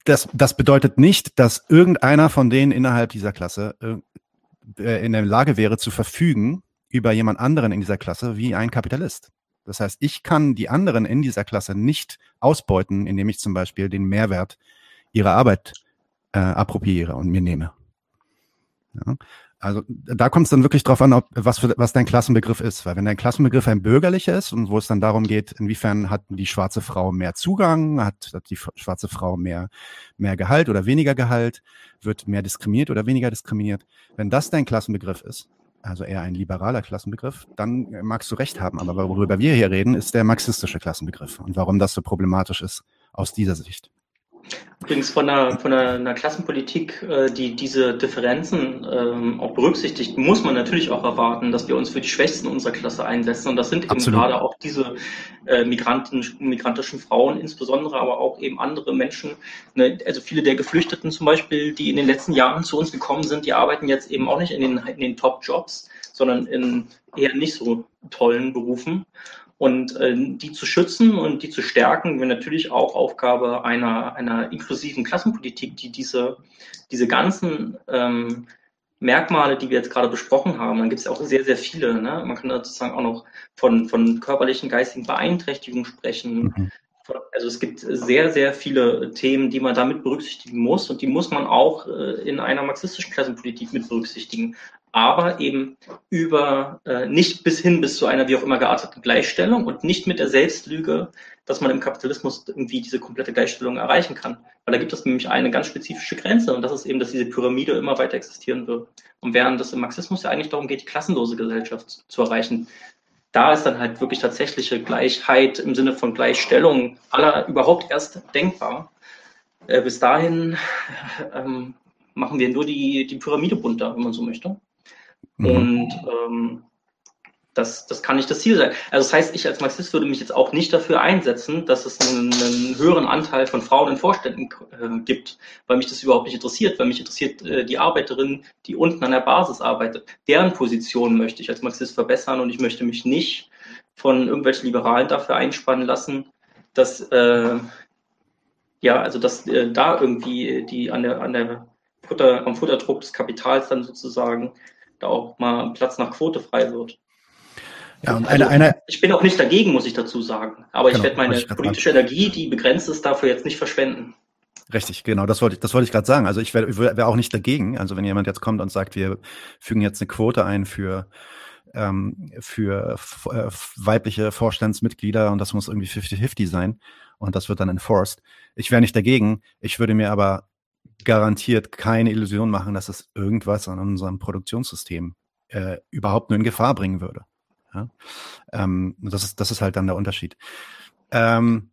das, das bedeutet nicht, dass irgendeiner von denen innerhalb dieser Klasse äh, in der Lage wäre zu verfügen über jemand anderen in dieser Klasse wie ein Kapitalist. Das heißt, ich kann die anderen in dieser Klasse nicht ausbeuten, indem ich zum Beispiel den Mehrwert ihrer Arbeit äh, appropriiere und mir nehme. Ja? Also da kommt es dann wirklich drauf an, ob, was, für, was dein Klassenbegriff ist. Weil wenn dein Klassenbegriff ein bürgerlicher ist und wo es dann darum geht, inwiefern hat die schwarze Frau mehr Zugang, hat, hat die schwarze Frau mehr, mehr Gehalt oder weniger Gehalt, wird mehr diskriminiert oder weniger diskriminiert. Wenn das dein Klassenbegriff ist, also eher ein liberaler Klassenbegriff, dann äh, magst du recht haben. Aber worüber wir hier reden, ist der marxistische Klassenbegriff und warum das so problematisch ist aus dieser Sicht. Übrigens von einer, von einer, einer Klassenpolitik, äh, die diese Differenzen ähm, auch berücksichtigt, muss man natürlich auch erwarten, dass wir uns für die Schwächsten unserer Klasse einsetzen. Und das sind eben gerade auch diese äh, Migranten, migrantischen Frauen insbesondere, aber auch eben andere Menschen. Ne? Also viele der Geflüchteten zum Beispiel, die in den letzten Jahren zu uns gekommen sind, die arbeiten jetzt eben auch nicht in den, in den Top-Jobs, sondern in eher nicht so tollen Berufen. Und äh, die zu schützen und die zu stärken, wäre natürlich auch Aufgabe einer, einer inklusiven Klassenpolitik, die diese, diese ganzen ähm, Merkmale, die wir jetzt gerade besprochen haben, dann gibt es ja auch sehr, sehr viele. Ne? Man kann sozusagen auch noch von, von körperlichen, geistigen Beeinträchtigungen sprechen. Mhm. Also es gibt sehr, sehr viele Themen, die man damit berücksichtigen muss und die muss man auch äh, in einer marxistischen Klassenpolitik mit berücksichtigen aber eben über äh, nicht bis hin bis zu einer wie auch immer gearteten Gleichstellung und nicht mit der Selbstlüge, dass man im Kapitalismus irgendwie diese komplette Gleichstellung erreichen kann. Weil da gibt es nämlich eine ganz spezifische Grenze und das ist eben, dass diese Pyramide immer weiter existieren wird. Und während es im Marxismus ja eigentlich darum geht, die klassenlose Gesellschaft zu erreichen, da ist dann halt wirklich tatsächliche Gleichheit im Sinne von Gleichstellung aller überhaupt erst denkbar. Äh, bis dahin ähm, machen wir nur die, die Pyramide bunter, wenn man so möchte. Mhm. Und ähm, das, das kann nicht das Ziel sein. Also das heißt, ich als Marxist würde mich jetzt auch nicht dafür einsetzen, dass es einen, einen höheren Anteil von Frauen in Vorständen äh, gibt, weil mich das überhaupt nicht interessiert, weil mich interessiert äh, die Arbeiterin, die unten an der Basis arbeitet. Deren Position möchte ich als Marxist verbessern und ich möchte mich nicht von irgendwelchen Liberalen dafür einspannen lassen, dass äh, ja, also dass äh, da irgendwie die an der an der Futter, am Futterdruck des Kapitals dann sozusagen da auch mal Platz nach Quote frei wird. Ja, und eine, also, eine, ich bin auch nicht dagegen, muss ich dazu sagen. Aber genau, ich werde meine politische Energie, die begrenzt ist, dafür jetzt nicht verschwenden. Richtig, genau, das wollte ich, das wollte ich gerade sagen. Also ich wäre wär auch nicht dagegen. Also wenn jemand jetzt kommt und sagt, wir fügen jetzt eine Quote ein für ähm, für äh, weibliche Vorstandsmitglieder und das muss irgendwie 50-50 sein und das wird dann enforced. Ich wäre nicht dagegen. Ich würde mir aber garantiert keine Illusion machen, dass es irgendwas an unserem Produktionssystem äh, überhaupt nur in Gefahr bringen würde. Ja? Ähm, das, ist, das ist halt dann der Unterschied. Ähm,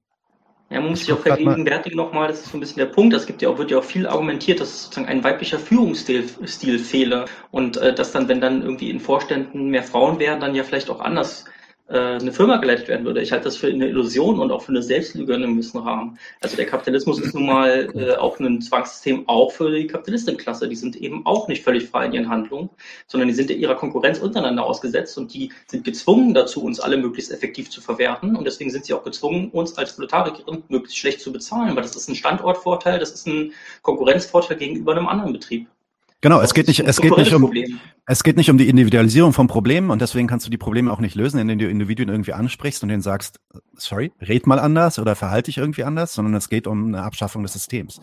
ja, man muss sich auch vergegenwärtigen nochmal, das ist so ein bisschen der Punkt, es gibt ja auch, wird ja auch viel argumentiert, dass es sozusagen ein weiblicher Führungsstil Stil fehle und äh, dass dann, wenn dann irgendwie in Vorständen mehr Frauen wären, dann ja vielleicht auch anders eine Firma geleitet werden würde. Ich halte das für eine Illusion und auch für eine Selbstlüge in einem gewissen Rahmen. Also der Kapitalismus ist nun mal äh, auch ein Zwangssystem auch für die Kapitalistenklasse. Die sind eben auch nicht völlig frei in ihren Handlungen, sondern die sind ihrer Konkurrenz untereinander ausgesetzt und die sind gezwungen dazu, uns alle möglichst effektiv zu verwerten und deswegen sind sie auch gezwungen, uns als Proletarierin möglichst schlecht zu bezahlen, weil das ist ein Standortvorteil, das ist ein Konkurrenzvorteil gegenüber einem anderen Betrieb. Genau, es geht nicht, es geht nicht um, es geht nicht um die Individualisierung von Problemen und deswegen kannst du die Probleme auch nicht lösen, indem du Individuen irgendwie ansprichst und denen sagst, sorry, red mal anders oder verhalte dich irgendwie anders, sondern es geht um eine Abschaffung des Systems.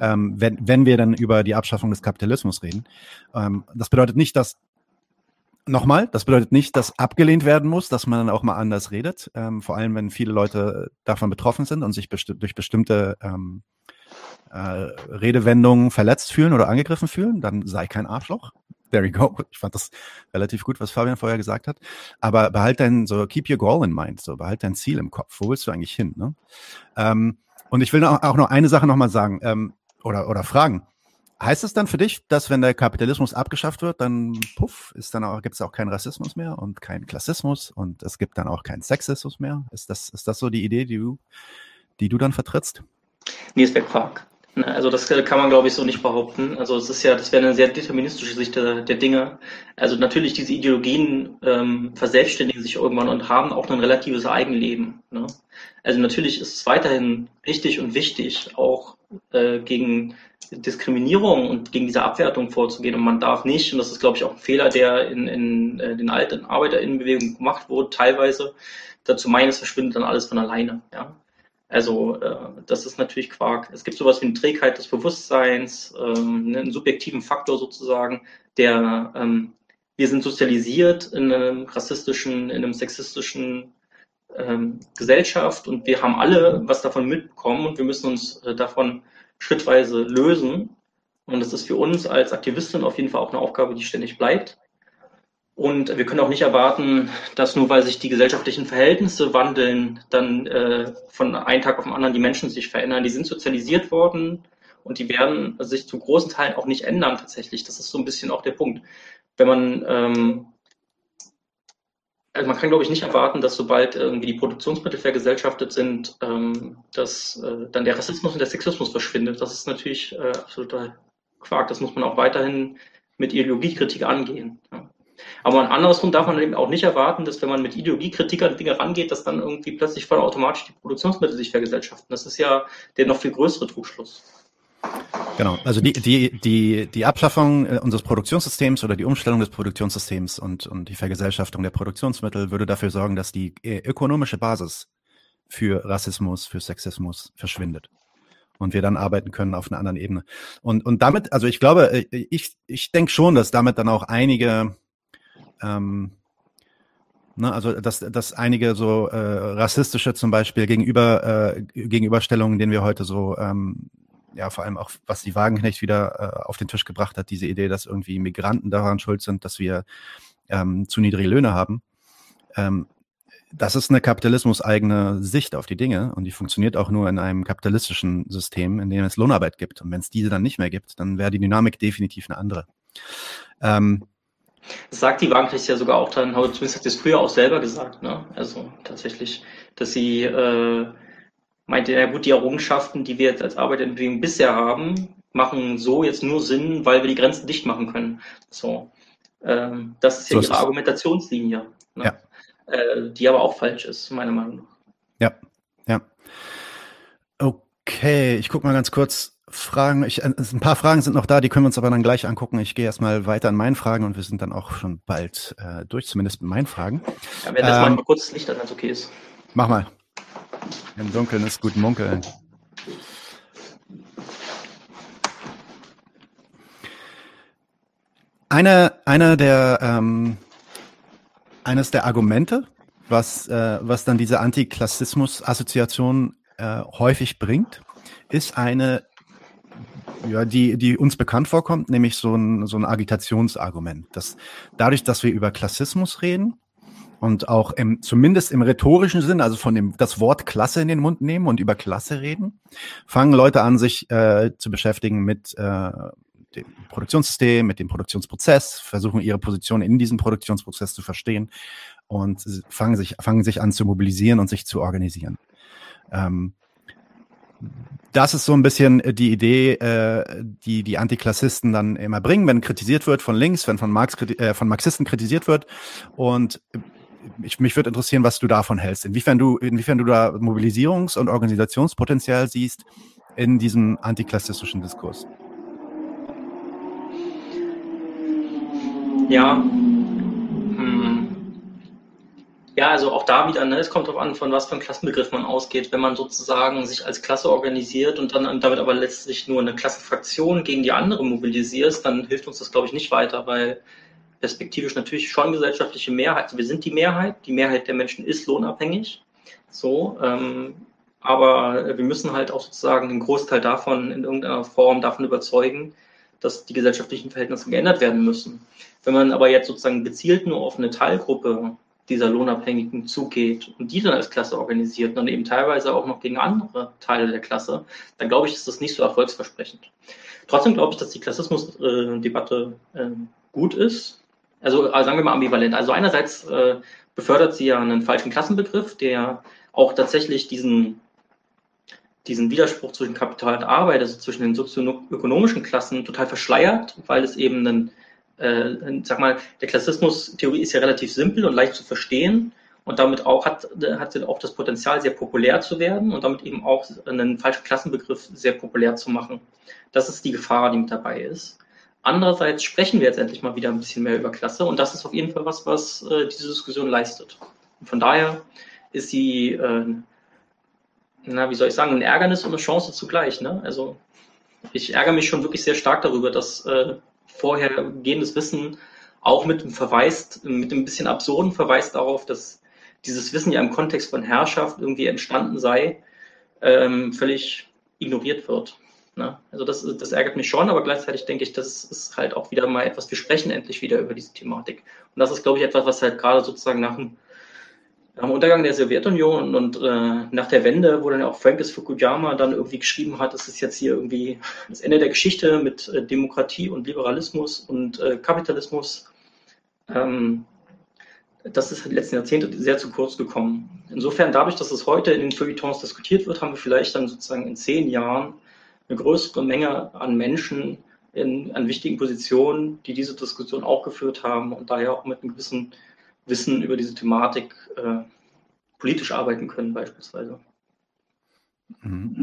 Ähm, wenn, wenn wir dann über die Abschaffung des Kapitalismus reden, ähm, das bedeutet nicht, dass Nochmal, das bedeutet nicht, dass abgelehnt werden muss, dass man dann auch mal anders redet, ähm, vor allem wenn viele Leute davon betroffen sind und sich besti durch bestimmte ähm, äh, Redewendungen verletzt fühlen oder angegriffen fühlen, dann sei kein Arschloch. There you go. Ich fand das relativ gut, was Fabian vorher gesagt hat. Aber behalt dein, so keep your goal in mind, so behalt dein Ziel im Kopf. Wo willst du eigentlich hin? Ne? Ähm, und ich will auch noch eine Sache nochmal sagen ähm, oder, oder fragen. Heißt es dann für dich, dass wenn der Kapitalismus abgeschafft wird, dann puff, ist dann auch, gibt es auch keinen Rassismus mehr und keinen Klassismus und es gibt dann auch keinen Sexismus mehr? Ist das, ist das so die Idee, die du, die du dann vertrittst? Nee, ist Quark. Ne, also das kann man, glaube ich, so nicht behaupten. Also es ist ja, das wäre eine sehr deterministische Sicht der, der Dinge. Also natürlich, diese Ideologien ähm, verselbstständigen sich irgendwann und haben auch ein relatives Eigenleben. Ne? Also natürlich ist es weiterhin richtig und wichtig, auch äh, gegen Diskriminierung und gegen diese Abwertung vorzugehen. Und man darf nicht, und das ist, glaube ich, auch ein Fehler, der in, in äh, den alten ArbeiterInnenbewegungen gemacht wurde, teilweise dazu meinen, es verschwindet dann alles von alleine. Ja? Also äh, das ist natürlich Quark. Es gibt sowas wie eine Trägheit des Bewusstseins, ähm, ne, einen subjektiven Faktor sozusagen, der ähm, wir sind sozialisiert in einem rassistischen, in einem sexistischen ähm, Gesellschaft und wir haben alle was davon mitbekommen und wir müssen uns äh, davon schrittweise lösen. Und das ist für uns als Aktivistin auf jeden Fall auch eine Aufgabe, die ständig bleibt. Und wir können auch nicht erwarten, dass nur weil sich die gesellschaftlichen Verhältnisse wandeln, dann äh, von einem Tag auf den anderen die Menschen sich verändern. Die sind sozialisiert worden und die werden sich zu großen Teilen auch nicht ändern tatsächlich. Das ist so ein bisschen auch der Punkt. Wenn man, ähm, also man kann glaube ich nicht erwarten, dass sobald irgendwie die Produktionsmittel vergesellschaftet sind, ähm, dass äh, dann der Rassismus und der Sexismus verschwindet. Das ist natürlich äh, absoluter Quark. Das muss man auch weiterhin mit Ideologiekritik angehen. Ja. Aber Grund darf man eben auch nicht erwarten, dass wenn man mit Ideologiekritik an Dinge rangeht, dass dann irgendwie plötzlich voll automatisch die Produktionsmittel sich vergesellschaften. Das ist ja der noch viel größere Trugschluss. Genau, also die, die, die, die Abschaffung äh, unseres Produktionssystems oder die Umstellung des Produktionssystems und, und die Vergesellschaftung der Produktionsmittel würde dafür sorgen, dass die äh, ökonomische Basis für Rassismus, für Sexismus verschwindet und wir dann arbeiten können auf einer anderen Ebene. Und, und damit, also ich glaube, äh, ich, ich denke schon, dass damit dann auch einige ähm, ne, also dass, dass einige so äh, rassistische zum Beispiel gegenüber äh, Gegenüberstellungen, denen wir heute so ähm, ja vor allem auch was die Wagenknecht wieder äh, auf den Tisch gebracht hat, diese Idee, dass irgendwie Migranten daran schuld sind, dass wir ähm, zu niedrige Löhne haben. Ähm, das ist eine kapitalismus-eigene Sicht auf die Dinge und die funktioniert auch nur in einem kapitalistischen System, in dem es Lohnarbeit gibt. Und wenn es diese dann nicht mehr gibt, dann wäre die Dynamik definitiv eine andere. Ähm, Das sagt die Wagenknecht ja sogar auch dann, zumindest hat sie es früher auch selber gesagt, ne? Also tatsächlich, dass sie äh, meinte, ja gut, die Errungenschaften, die wir jetzt als Arbeiterbewegung bisher haben, machen so jetzt nur Sinn, weil wir die Grenzen dicht machen können. So. Ähm, das ist ja so ihre Argumentationslinie. Ne? Ja. Äh, die aber auch falsch ist, meiner Meinung nach. Ja, ja. Okay, ich gucke mal ganz kurz. Fragen, ich, äh, ein paar Fragen sind noch da, die können wir uns aber dann gleich angucken. Ich gehe erstmal weiter an meinen Fragen und wir sind dann auch schon bald äh, durch, zumindest mit meinen Fragen. Ja, wenn das ähm, mal kurz das Licht an, wenn es okay ist. Mach mal. Im Dunkeln ist gut munkeln. Eine, eine der, ähm, eines der Argumente, was, äh, was dann diese Antiklassismus-Assoziation äh, häufig bringt, ist eine, ja, die, die uns bekannt vorkommt, nämlich so ein, so ein Agitationsargument. Dass dadurch, dass wir über Klassismus reden, und auch im, zumindest im rhetorischen Sinn, also von dem das Wort Klasse in den Mund nehmen und über Klasse reden, fangen Leute an, sich äh, zu beschäftigen mit äh, dem Produktionssystem, mit dem Produktionsprozess, versuchen ihre Position in diesem Produktionsprozess zu verstehen und fangen sich, fangen sich an zu mobilisieren und sich zu organisieren. Ähm, das ist so ein bisschen die Idee, äh, die die Antiklassisten dann immer bringen, wenn kritisiert wird von links, wenn von, Marx, äh, von Marxisten kritisiert wird. Und ich, mich würde interessieren, was du davon hältst. Inwiefern du, inwiefern du da Mobilisierungs- und Organisationspotenzial siehst in diesem antiklassistischen Diskurs. Ja. Ja, also auch da wieder, ne, es kommt darauf an, von was für einem Klassenbegriff man ausgeht. Wenn man sozusagen sich als Klasse organisiert und dann damit aber letztlich nur eine Klassenfraktion gegen die andere mobilisiert, dann hilft uns das, glaube ich, nicht weiter, weil perspektivisch natürlich schon gesellschaftliche Mehrheit. Also wir sind die Mehrheit. Die Mehrheit der Menschen ist lohnabhängig. So, ähm, aber wir müssen halt auch sozusagen den Großteil davon in irgendeiner Form davon überzeugen, dass die gesellschaftlichen Verhältnisse geändert werden müssen. Wenn man aber jetzt sozusagen gezielt nur auf eine Teilgruppe dieser Lohnabhängigen zugeht und die dann als Klasse organisiert und dann eben teilweise auch noch gegen andere Teile der Klasse, dann glaube ich, ist das nicht so erfolgsversprechend. Trotzdem glaube ich, dass die Klassismusdebatte äh, gut ist, also äh, sagen wir mal ambivalent. Also einerseits äh, befördert sie ja einen falschen Klassenbegriff, der auch tatsächlich diesen, diesen Widerspruch zwischen Kapital und Arbeit, also zwischen den sozioökonomischen Klassen, total verschleiert, weil es eben einen, äh, sag mal, der Klassismus-Theorie ist ja relativ simpel und leicht zu verstehen und damit auch hat, hat sie auch das Potenzial, sehr populär zu werden und damit eben auch einen falschen Klassenbegriff sehr populär zu machen. Das ist die Gefahr, die mit dabei ist. Andererseits sprechen wir jetzt endlich mal wieder ein bisschen mehr über Klasse und das ist auf jeden Fall was, was äh, diese Diskussion leistet. Und von daher ist sie, äh, na, wie soll ich sagen, ein Ärgernis und eine Chance zugleich. Ne? Also ich ärgere mich schon wirklich sehr stark darüber, dass äh, vorhergehendes Wissen auch mit dem Verweis, mit dem bisschen absurden Verweis darauf, dass dieses Wissen ja im Kontext von Herrschaft irgendwie entstanden sei, ähm, völlig ignoriert wird. Ne? Also das, das ärgert mich schon, aber gleichzeitig denke ich, das ist halt auch wieder mal etwas, wir sprechen endlich wieder über diese Thematik. Und das ist, glaube ich, etwas, was halt gerade sozusagen nach dem, dem Untergang der Sowjetunion und äh, nach der Wende, wo dann auch Francis Fukuyama dann irgendwie geschrieben hat, es ist jetzt hier irgendwie das Ende der Geschichte mit äh, Demokratie und Liberalismus und äh, Kapitalismus. Ähm, das ist in den letzten Jahrzehnten sehr zu kurz gekommen. Insofern, dadurch, dass es heute in den Feuilletons diskutiert wird, haben wir vielleicht dann sozusagen in zehn Jahren eine größere Menge an Menschen in, an wichtigen Positionen, die diese Diskussion auch geführt haben und daher auch mit einem gewissen Wissen über diese Thematik äh, politisch arbeiten können beispielsweise. Mhm.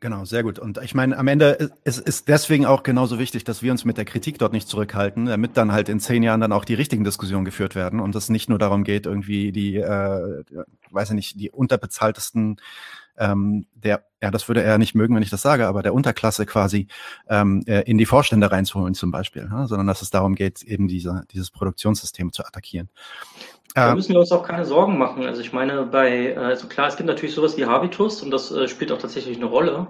Genau, sehr gut. Und ich meine, am Ende ist es deswegen auch genauso wichtig, dass wir uns mit der Kritik dort nicht zurückhalten, damit dann halt in zehn Jahren dann auch die richtigen Diskussionen geführt werden und es nicht nur darum geht, irgendwie die, äh, weiß ich nicht, die unterbezahltesten ähm, der, ja, das würde er nicht mögen, wenn ich das sage, aber der Unterklasse quasi ähm, äh, in die Vorstände reinzuholen zum Beispiel, ja, sondern dass es darum geht, eben diese, dieses Produktionssystem zu attackieren. Da ähm, müssen wir uns auch keine Sorgen machen. Also ich meine, bei, also klar, es gibt natürlich sowas wie Habitus und das äh, spielt auch tatsächlich eine Rolle,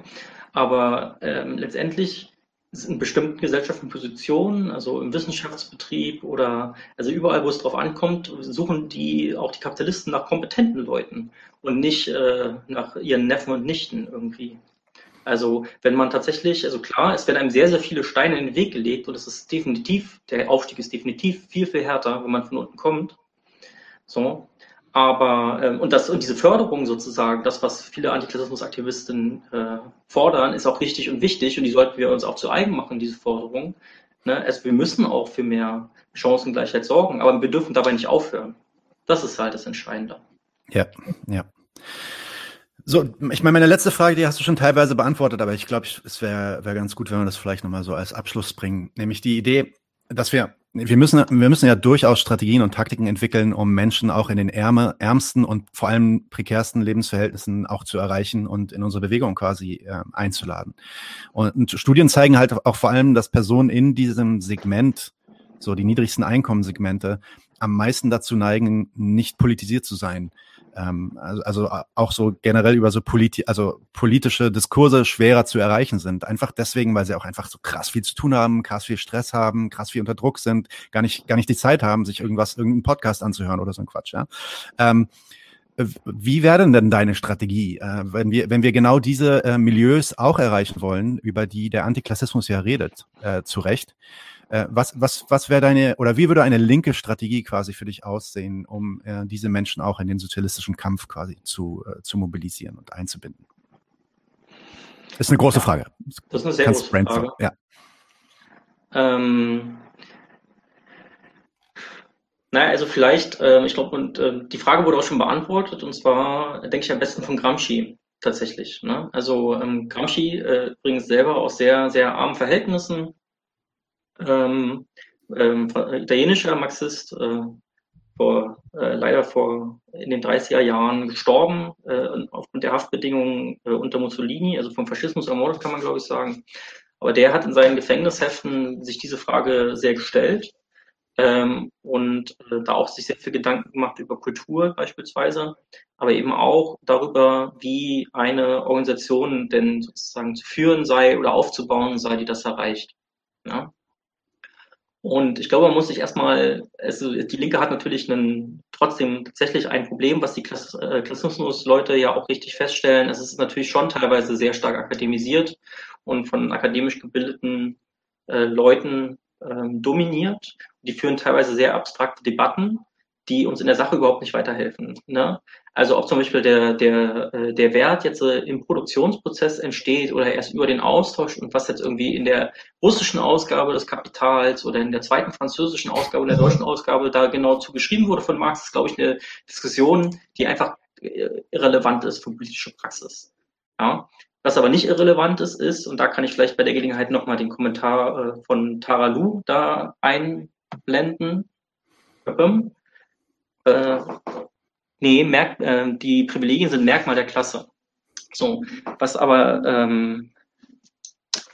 aber ähm, letztendlich in bestimmten gesellschaftlichen Positionen, also im Wissenschaftsbetrieb oder also überall, wo es drauf ankommt, suchen die auch die Kapitalisten nach kompetenten Leuten und nicht äh, nach ihren Neffen und Nichten irgendwie. Also wenn man tatsächlich, also klar, es werden einem sehr, sehr viele Steine in den Weg gelegt und es ist definitiv, der Aufstieg ist definitiv viel, viel härter, wenn man von unten kommt. So. Aber, ähm, und, das, und diese Förderung sozusagen, das, was viele Antiklassismusaktivisten äh, fordern, ist auch richtig und wichtig und die sollten wir uns auch zu eigen machen, diese Forderung. Ne? Also wir müssen auch für mehr Chancengleichheit sorgen, aber wir dürfen dabei nicht aufhören. Das ist halt das Entscheidende. Ja, ja. So, ich meine, meine letzte Frage, die hast du schon teilweise beantwortet, aber ich glaube, es wäre wär ganz gut, wenn wir das vielleicht nochmal so als Abschluss bringen. Nämlich die Idee, dass wir, wir müssen, wir müssen ja durchaus Strategien und Taktiken entwickeln, um Menschen auch in den ärmer, ärmsten und vor allem prekärsten Lebensverhältnissen auch zu erreichen und in unsere Bewegung quasi äh, einzuladen. Und, und Studien zeigen halt auch vor allem, dass Personen in diesem Segment, so die niedrigsten Einkommenssegmente, am meisten dazu neigen, nicht politisiert zu sein ähm, also, also auch so generell über so politi also politische Diskurse schwerer zu erreichen sind. Einfach deswegen, weil sie auch einfach so krass viel zu tun haben, krass viel Stress haben, krass viel unter Druck sind, gar nicht, gar nicht die Zeit haben, sich irgendwas, irgendeinen Podcast anzuhören oder so ein Quatsch, ja. Ähm, wie wäre denn deine Strategie, äh, wenn wir, wenn wir genau diese äh, Milieus auch erreichen wollen, über die der Antiklassismus ja redet, äh, zu Recht? Äh, was, was, was wäre deine, oder wie würde eine linke Strategie quasi für dich aussehen, um äh, diese Menschen auch in den sozialistischen Kampf quasi zu, äh, zu mobilisieren und einzubinden? Das ist eine große Frage. Das ist eine sehr Kannst große Frage. Ja. Ähm, naja, also vielleicht, äh, ich glaube, und äh, die Frage wurde auch schon beantwortet, und zwar denke ich am besten von Gramsci tatsächlich. Ne? Also ähm, Gramsci äh, übrigens selber aus sehr, sehr armen Verhältnissen, ähm, ähm, italienischer Marxist, äh, vor, äh, leider vor in den 30er Jahren gestorben, äh, aufgrund der Haftbedingungen äh, unter Mussolini, also vom Faschismus ermordet, kann man glaube ich sagen. Aber der hat in seinen Gefängnisheften sich diese Frage sehr gestellt ähm, und äh, da auch sich sehr viel Gedanken gemacht über Kultur beispielsweise, aber eben auch darüber, wie eine Organisation denn sozusagen zu führen sei oder aufzubauen sei, die das erreicht. Ja? Und ich glaube, man muss sich erstmal, also die Linke hat natürlich einen, trotzdem tatsächlich ein Problem, was die Klass, äh, Klassismus-Leute ja auch richtig feststellen. Es ist natürlich schon teilweise sehr stark akademisiert und von akademisch gebildeten äh, Leuten ähm, dominiert. Die führen teilweise sehr abstrakte Debatten, die uns in der Sache überhaupt nicht weiterhelfen. Ne? Also auch zum Beispiel der, der, äh, der Wert jetzt äh, im Produktionsprozess entsteht oder erst über den Austausch und was jetzt irgendwie in der russischen Ausgabe des Kapitals oder in der zweiten französischen Ausgabe oder der deutschen Ausgabe da genau zu geschrieben wurde von Marx, ist, glaube ich, eine Diskussion, die einfach äh, irrelevant ist für politische Praxis. Ja? Was aber nicht irrelevant ist, ist, und da kann ich vielleicht bei der Gelegenheit nochmal den Kommentar von Tara Lu da einblenden. Äh, Nee, Merk äh, die Privilegien sind Merkmal der Klasse. So, was aber ähm,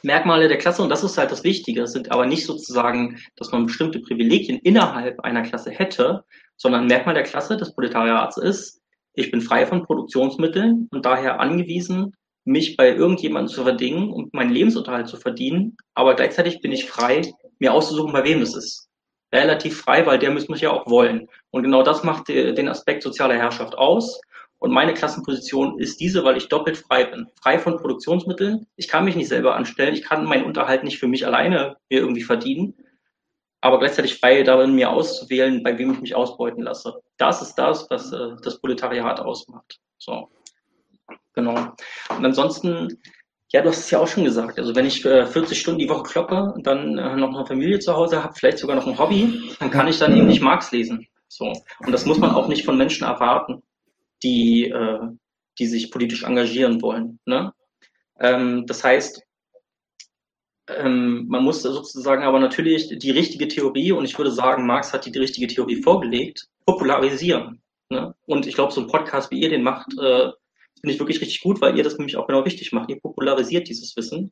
Merkmale der Klasse, und das ist halt das Wichtige, sind aber nicht sozusagen, dass man bestimmte Privilegien innerhalb einer Klasse hätte, sondern Merkmal der Klasse des Proletariats ist, ich bin frei von Produktionsmitteln und daher angewiesen, mich bei irgendjemandem zu verdingen und meinen Lebensunterhalt zu verdienen, aber gleichzeitig bin ich frei, mir auszusuchen, bei wem es ist relativ frei, weil der muss mich ja auch wollen. Und genau das macht den Aspekt sozialer Herrschaft aus. Und meine Klassenposition ist diese, weil ich doppelt frei bin. Frei von Produktionsmitteln. Ich kann mich nicht selber anstellen. Ich kann meinen Unterhalt nicht für mich alleine mir irgendwie verdienen. Aber gleichzeitig frei darin, mir auszuwählen, bei wem ich mich ausbeuten lasse. Das ist das, was äh, das Proletariat ausmacht. So. Genau. Und ansonsten ja, du hast es ja auch schon gesagt. Also wenn ich äh, 40 Stunden die Woche kloppe und dann äh, noch eine Familie zu Hause habe, vielleicht sogar noch ein Hobby, dann kann ich dann eben nicht Marx lesen. So. Und das muss man auch nicht von Menschen erwarten, die, äh, die sich politisch engagieren wollen. Ne? Ähm, das heißt, ähm, man muss sozusagen aber natürlich die richtige Theorie, und ich würde sagen, Marx hat die, richtige Theorie vorgelegt, popularisieren. Ne? Und ich glaube, so ein Podcast, wie ihr den macht, äh, finde ich wirklich richtig gut, weil ihr das nämlich auch genau richtig macht. Ihr popularisiert dieses Wissen,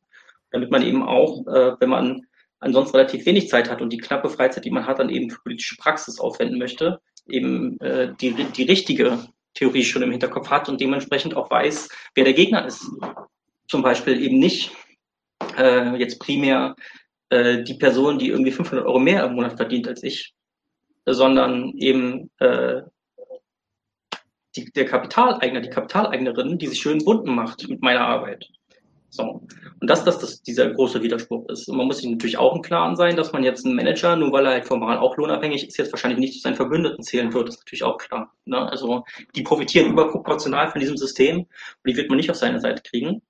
damit man eben auch, äh, wenn man ansonsten relativ wenig Zeit hat und die knappe Freizeit, die man hat, dann eben für politische Praxis aufwenden möchte, eben äh, die, die richtige Theorie schon im Hinterkopf hat und dementsprechend auch weiß, wer der Gegner ist. Zum Beispiel eben nicht äh, jetzt primär äh, die Person, die irgendwie 500 Euro mehr im Monat verdient als ich, sondern eben äh, die, der Kapitaleigner, die Kapitaleignerin, die sich schön bunten macht mit meiner Arbeit. So. Und dass das, das dieser große Widerspruch ist. Und man muss sich natürlich auch im Klaren sein, dass man jetzt einen Manager, nur weil er halt formal auch lohnabhängig ist, jetzt wahrscheinlich nicht zu seinen Verbündeten zählen wird. Das ist natürlich auch klar. Ne? Also die profitieren überproportional von diesem System und die wird man nicht auf seine Seite kriegen.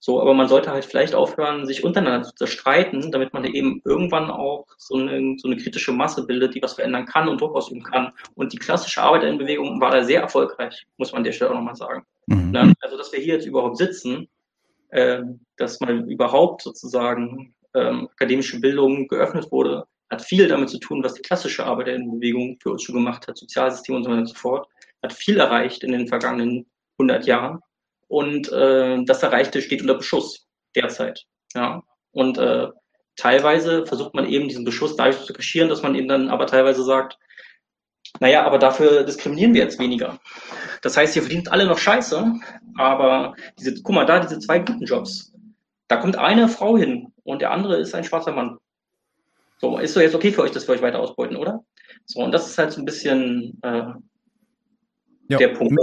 So, aber man sollte halt vielleicht aufhören, sich untereinander zu streiten, damit man eben irgendwann auch so eine, so eine kritische Masse bildet, die was verändern kann und Druck ausüben kann. Und die klassische Arbeiterinnenbewegung war da sehr erfolgreich, muss man an der Stelle auch nochmal sagen. Mhm. Ne? Also, dass wir hier jetzt überhaupt sitzen, äh, dass mal überhaupt sozusagen ähm, akademische Bildung geöffnet wurde, hat viel damit zu tun, was die klassische Arbeiterinnenbewegung für uns schon gemacht hat, Sozialsystem und so weiter und so fort, hat viel erreicht in den vergangenen 100 Jahren und äh, das Erreichte steht unter Beschuss derzeit. Ja. Und äh, teilweise versucht man eben diesen Beschuss dadurch zu kaschieren, dass man eben dann aber teilweise sagt, naja, aber dafür diskriminieren wir jetzt weniger. Das heißt, ihr verdient alle noch Scheiße, aber diese, guck mal, da diese zwei guten Jobs, da kommt eine Frau hin und der andere ist ein schwarzer Mann. So, ist so jetzt okay für euch, dass wir euch weiter ausbeuten, oder? So, und das ist halt so ein bisschen äh, ja. der Punkt.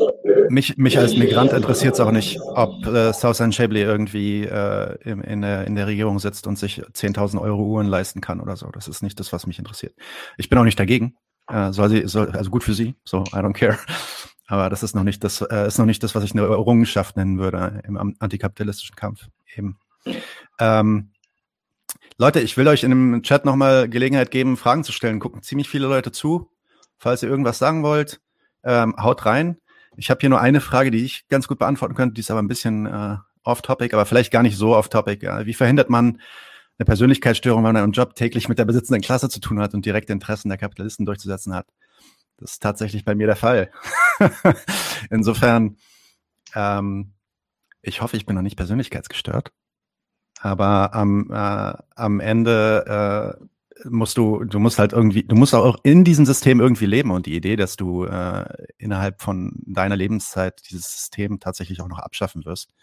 Mich, mich als Migrant interessiert es auch nicht, ob äh, Southern Shabley irgendwie äh, in, in, der, in der Regierung sitzt und sich 10.000 Euro Uhren leisten kann oder so. Das ist nicht das, was mich interessiert. Ich bin auch nicht dagegen. Äh, soll sie, soll, also gut für sie, so I don't care. Aber das ist noch nicht das, äh, ist noch nicht das, was ich eine Errungenschaft nennen würde im antikapitalistischen Kampf eben. Ähm, Leute, ich will euch in dem Chat nochmal Gelegenheit geben, Fragen zu stellen. Gucken ziemlich viele Leute zu. Falls ihr irgendwas sagen wollt, ähm, haut rein. Ich habe hier nur eine Frage, die ich ganz gut beantworten könnte, die ist aber ein bisschen äh, off-topic, aber vielleicht gar nicht so off-topic. Ja. Wie verhindert man eine Persönlichkeitsstörung, wenn man einen Job täglich mit der besitzenden Klasse zu tun hat und direkte Interessen der Kapitalisten durchzusetzen hat? Das ist tatsächlich bei mir der Fall. Insofern, ähm, ich hoffe, ich bin noch nicht persönlichkeitsgestört. Aber am, äh, am Ende äh, musst du, du musst halt irgendwie, du musst auch in diesem System irgendwie leben und die Idee, dass du äh, innerhalb von deiner Lebenszeit dieses System tatsächlich auch noch abschaffen wirst.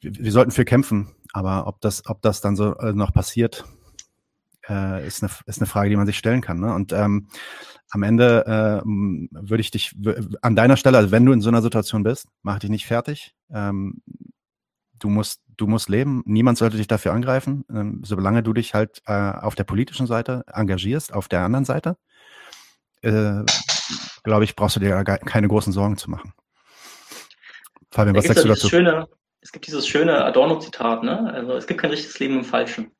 Wir, sollten für kämpfen, aber ob das, ob das dann so äh, noch passiert, äh, ist, eine, ist eine Frage, die man sich stellen kann. Ne? Und ähm, am Ende äh, würde ich dich an deiner Stelle, also wenn du in so einer Situation bist, mach dich nicht fertig. Ähm, du musst, du musst leben. Niemand sollte dich dafür angreifen, ähm, solange du dich halt äh, auf der politischen Seite engagierst, auf der anderen Seite. Äh, Glaube ich, brauchst du dir keine großen Sorgen zu machen. Fabian, was sagst du dazu? Schöne, es gibt dieses schöne Adorno-Zitat, ne? Also es gibt kein richtiges Leben im Falschen.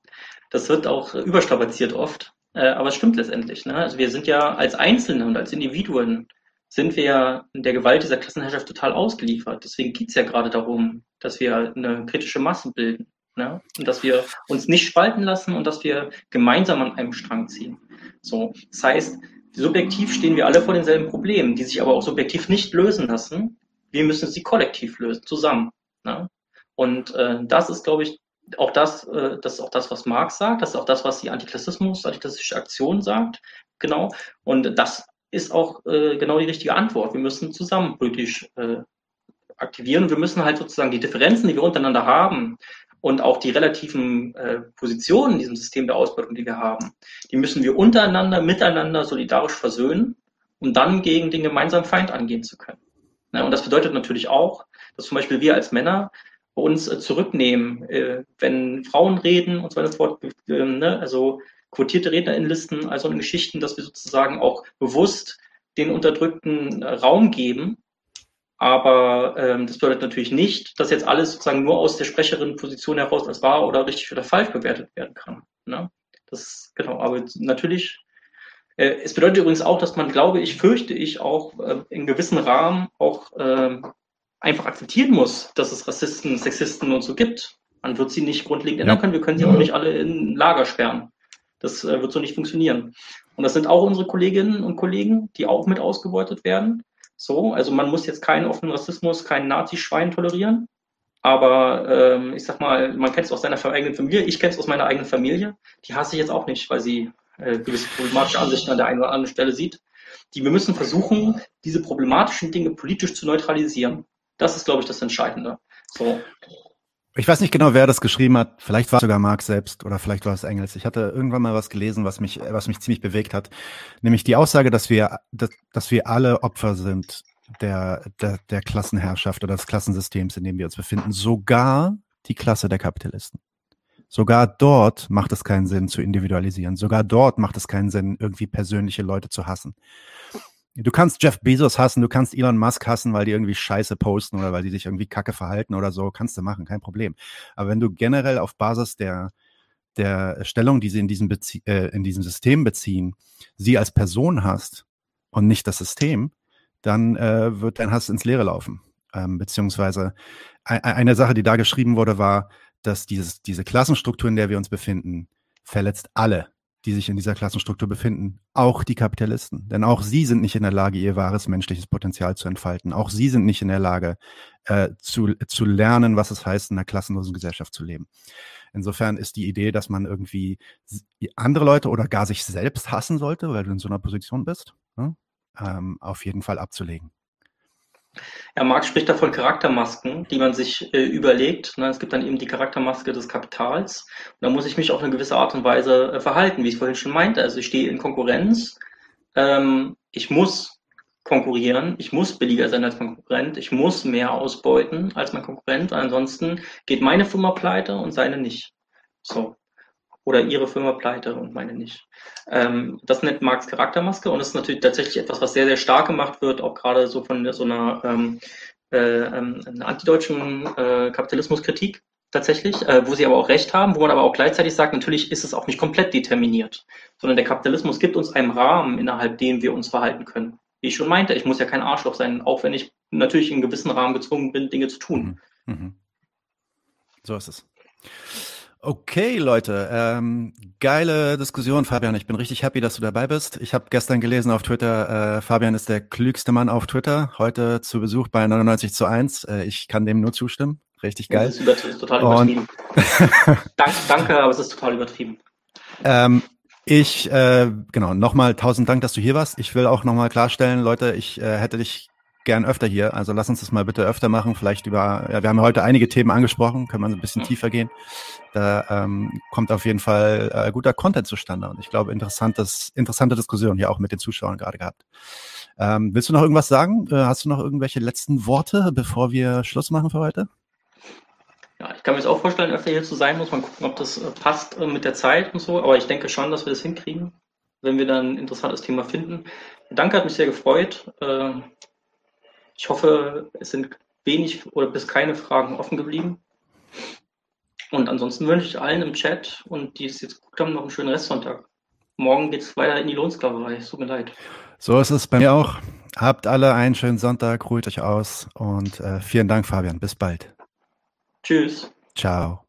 Das wird auch überstrapaziert oft, äh, aber es stimmt letztendlich. Ne? Also wir sind ja als Einzelne und als Individuen sind wir ja der Gewalt dieser Klassenherrschaft total ausgeliefert. Deswegen geht es ja gerade darum, dass wir eine kritische Masse bilden. Ne? Und dass wir uns nicht spalten lassen und dass wir gemeinsam an einem Strang ziehen. So, das heißt, subjektiv stehen wir alle vor denselben Problemen, die sich aber auch subjektiv nicht lösen lassen. Wir müssen sie kollektiv lösen, zusammen. Ne? Und äh, das ist, glaube ich, auch das, äh, das ist auch das, was Marx sagt, das ist auch das, was die Antiklassismus, antiklassische Aktion sagt. Genau. Und das ist auch äh, genau die richtige Antwort. Wir müssen zusammen politisch äh, aktivieren wir müssen halt sozusagen die Differenzen, die wir untereinander haben und auch die relativen äh, Positionen in diesem System der Ausbeutung, die wir haben, die müssen wir untereinander, miteinander solidarisch versöhnen, um dann gegen den gemeinsamen Feind angehen zu können. Ja, und das bedeutet natürlich auch, dass zum Beispiel wir als Männer uns äh, zurücknehmen, äh, wenn Frauen reden und so weiter fort. Äh, ne? Also quotierte Rednerinnenlisten, also in Geschichten, dass wir sozusagen auch bewusst den Unterdrückten äh, Raum geben. Aber ähm, das bedeutet natürlich nicht, dass jetzt alles sozusagen nur aus der Sprecherin-Position heraus als wahr oder richtig oder falsch bewertet werden kann. Ne? Das genau, aber natürlich. Äh, es bedeutet übrigens auch, dass man, glaube ich, fürchte ich auch äh, in gewissen Rahmen auch äh, einfach akzeptieren muss, dass es Rassisten, Sexisten und so gibt. Man wird sie nicht grundlegend ändern können. Wir können sie auch nicht alle in Lager sperren. Das äh, wird so nicht funktionieren. Und das sind auch unsere Kolleginnen und Kollegen, die auch mit ausgebeutet werden. So, also man muss jetzt keinen offenen Rassismus, keinen Nazi-Schwein tolerieren. Aber ähm, ich sag mal, man kennt es aus seiner eigenen Familie. Ich kenne es aus meiner eigenen Familie. Die hasse ich jetzt auch nicht, weil sie äh, gewisse problematische Ansichten an der einen oder anderen Stelle sieht. Die wir müssen versuchen, diese problematischen Dinge politisch zu neutralisieren. Das ist, glaube ich, das Entscheidende. So. Ich weiß nicht genau, wer das geschrieben hat. Vielleicht war es sogar Marx selbst oder vielleicht war es Engels. Ich hatte irgendwann mal was gelesen, was mich, was mich ziemlich bewegt hat. Nämlich die Aussage, dass wir, dass, dass wir alle Opfer sind der, der, der Klassenherrschaft oder des Klassensystems, in dem wir uns befinden. Sogar die Klasse der Kapitalisten. Sogar dort macht es keinen Sinn zu individualisieren. Sogar dort macht es keinen Sinn, irgendwie persönliche Leute zu hassen. Du kannst Jeff Bezos hassen, du kannst Elon Musk hassen, weil die irgendwie Scheiße posten oder weil die sich irgendwie kacke verhalten oder so, kannst du machen, kein Problem. Aber wenn du generell auf Basis der, der Stellung, die sie in diesem, Bezie äh, in diesem System beziehen, sie als Person hast und nicht das System, dann äh, wird dein Hass ins Leere laufen. Ähm, beziehungsweise eine Sache, die da geschrieben wurde, war, dass dieses, diese Klassenstruktur, in der wir uns befinden, verletzt alle, die sich in dieser Klassenstruktur befinden, auch die Kapitalisten. Denn auch sie sind nicht in der Lage, ihr wahres menschliches Potenzial zu entfalten. Auch sie sind nicht in der Lage, äh, zu, zu lernen, was es heißt, in einer klassenlosen Gesellschaft zu leben. Insofern ist die Idee, dass man irgendwie andere Leute oder gar sich selbst hassen sollte, weil du in so einer Position bist, ne? ähm, auf jeden Fall abzulegen. Ja, Marx spricht da von Charaktermasken, die man sich äh, überlegt. Ne? Es gibt dann eben die Charaktermaske des Kapitals. Und da muss ich mich auf eine gewisse Art und Weise äh, verhalten, wie ich vorhin schon meinte. Also ich stehe in Konkurrenz. Ähm, ich muss konkurrieren. Ich muss billiger sein als mein Konkurrent. Ich muss mehr ausbeuten als mein Konkurrent. Ansonsten geht meine Firma pleite und seine nicht. So oder ihre Firma pleite und meine nicht. Ähm, das nennt Marx Charaktermaske und ist natürlich tatsächlich etwas, was sehr, sehr stark gemacht wird, auch gerade so von so einer, ähm, äh, ähm, einer antideutschen äh, Kapitalismuskritik tatsächlich, äh, wo sie aber auch recht haben, wo man aber auch gleichzeitig sagt, natürlich ist es auch nicht komplett determiniert, sondern der Kapitalismus gibt uns einen Rahmen, innerhalb dem wir uns verhalten können. Wie ich schon meinte, ich muss ja kein Arschloch sein, auch wenn ich natürlich in gewissen Rahmen gezwungen bin, Dinge zu tun. Mhm. Mhm. So ist es. Okay, Leute, ähm, geile Diskussion, Fabian. Ich bin richtig happy, dass du dabei bist. Ich habe gestern gelesen auf Twitter, äh, Fabian ist der klügste Mann auf Twitter. Heute zu Besuch bei 99 zu 1. Äh, ich kann dem nur zustimmen. Richtig geil. Das ist, über, das ist total übertrieben. danke, danke, aber es ist total übertrieben. Ähm, ich, äh, genau, nochmal tausend Dank, dass du hier warst. Ich will auch nochmal klarstellen, Leute, ich äh, hätte dich gern öfter hier. Also lass uns das mal bitte öfter machen. Vielleicht über, ja, wir haben heute einige Themen angesprochen, können wir ein bisschen tiefer gehen. Da ähm, kommt auf jeden Fall äh, guter Content zustande und ich glaube, interessantes, interessante Diskussion hier auch mit den Zuschauern gerade gehabt. Ähm, willst du noch irgendwas sagen? Äh, hast du noch irgendwelche letzten Worte, bevor wir Schluss machen für heute? Ja, ich kann mir jetzt auch vorstellen, öfter hier zu sein, muss man gucken, ob das äh, passt äh, mit der Zeit und so, aber ich denke schon, dass wir das hinkriegen, wenn wir dann ein interessantes Thema finden. Danke, hat mich sehr gefreut. Ich hoffe, es sind wenig oder bis keine Fragen offen geblieben. Und ansonsten wünsche ich allen im Chat und die es jetzt geguckt haben, noch einen schönen Restsonntag. Morgen geht es weiter in die Lohnsklaverei. Es tut mir leid. So ist es bei mir auch. Habt alle einen schönen Sonntag, ruht euch aus und äh, vielen Dank, Fabian. Bis bald. Tschüss. Ciao.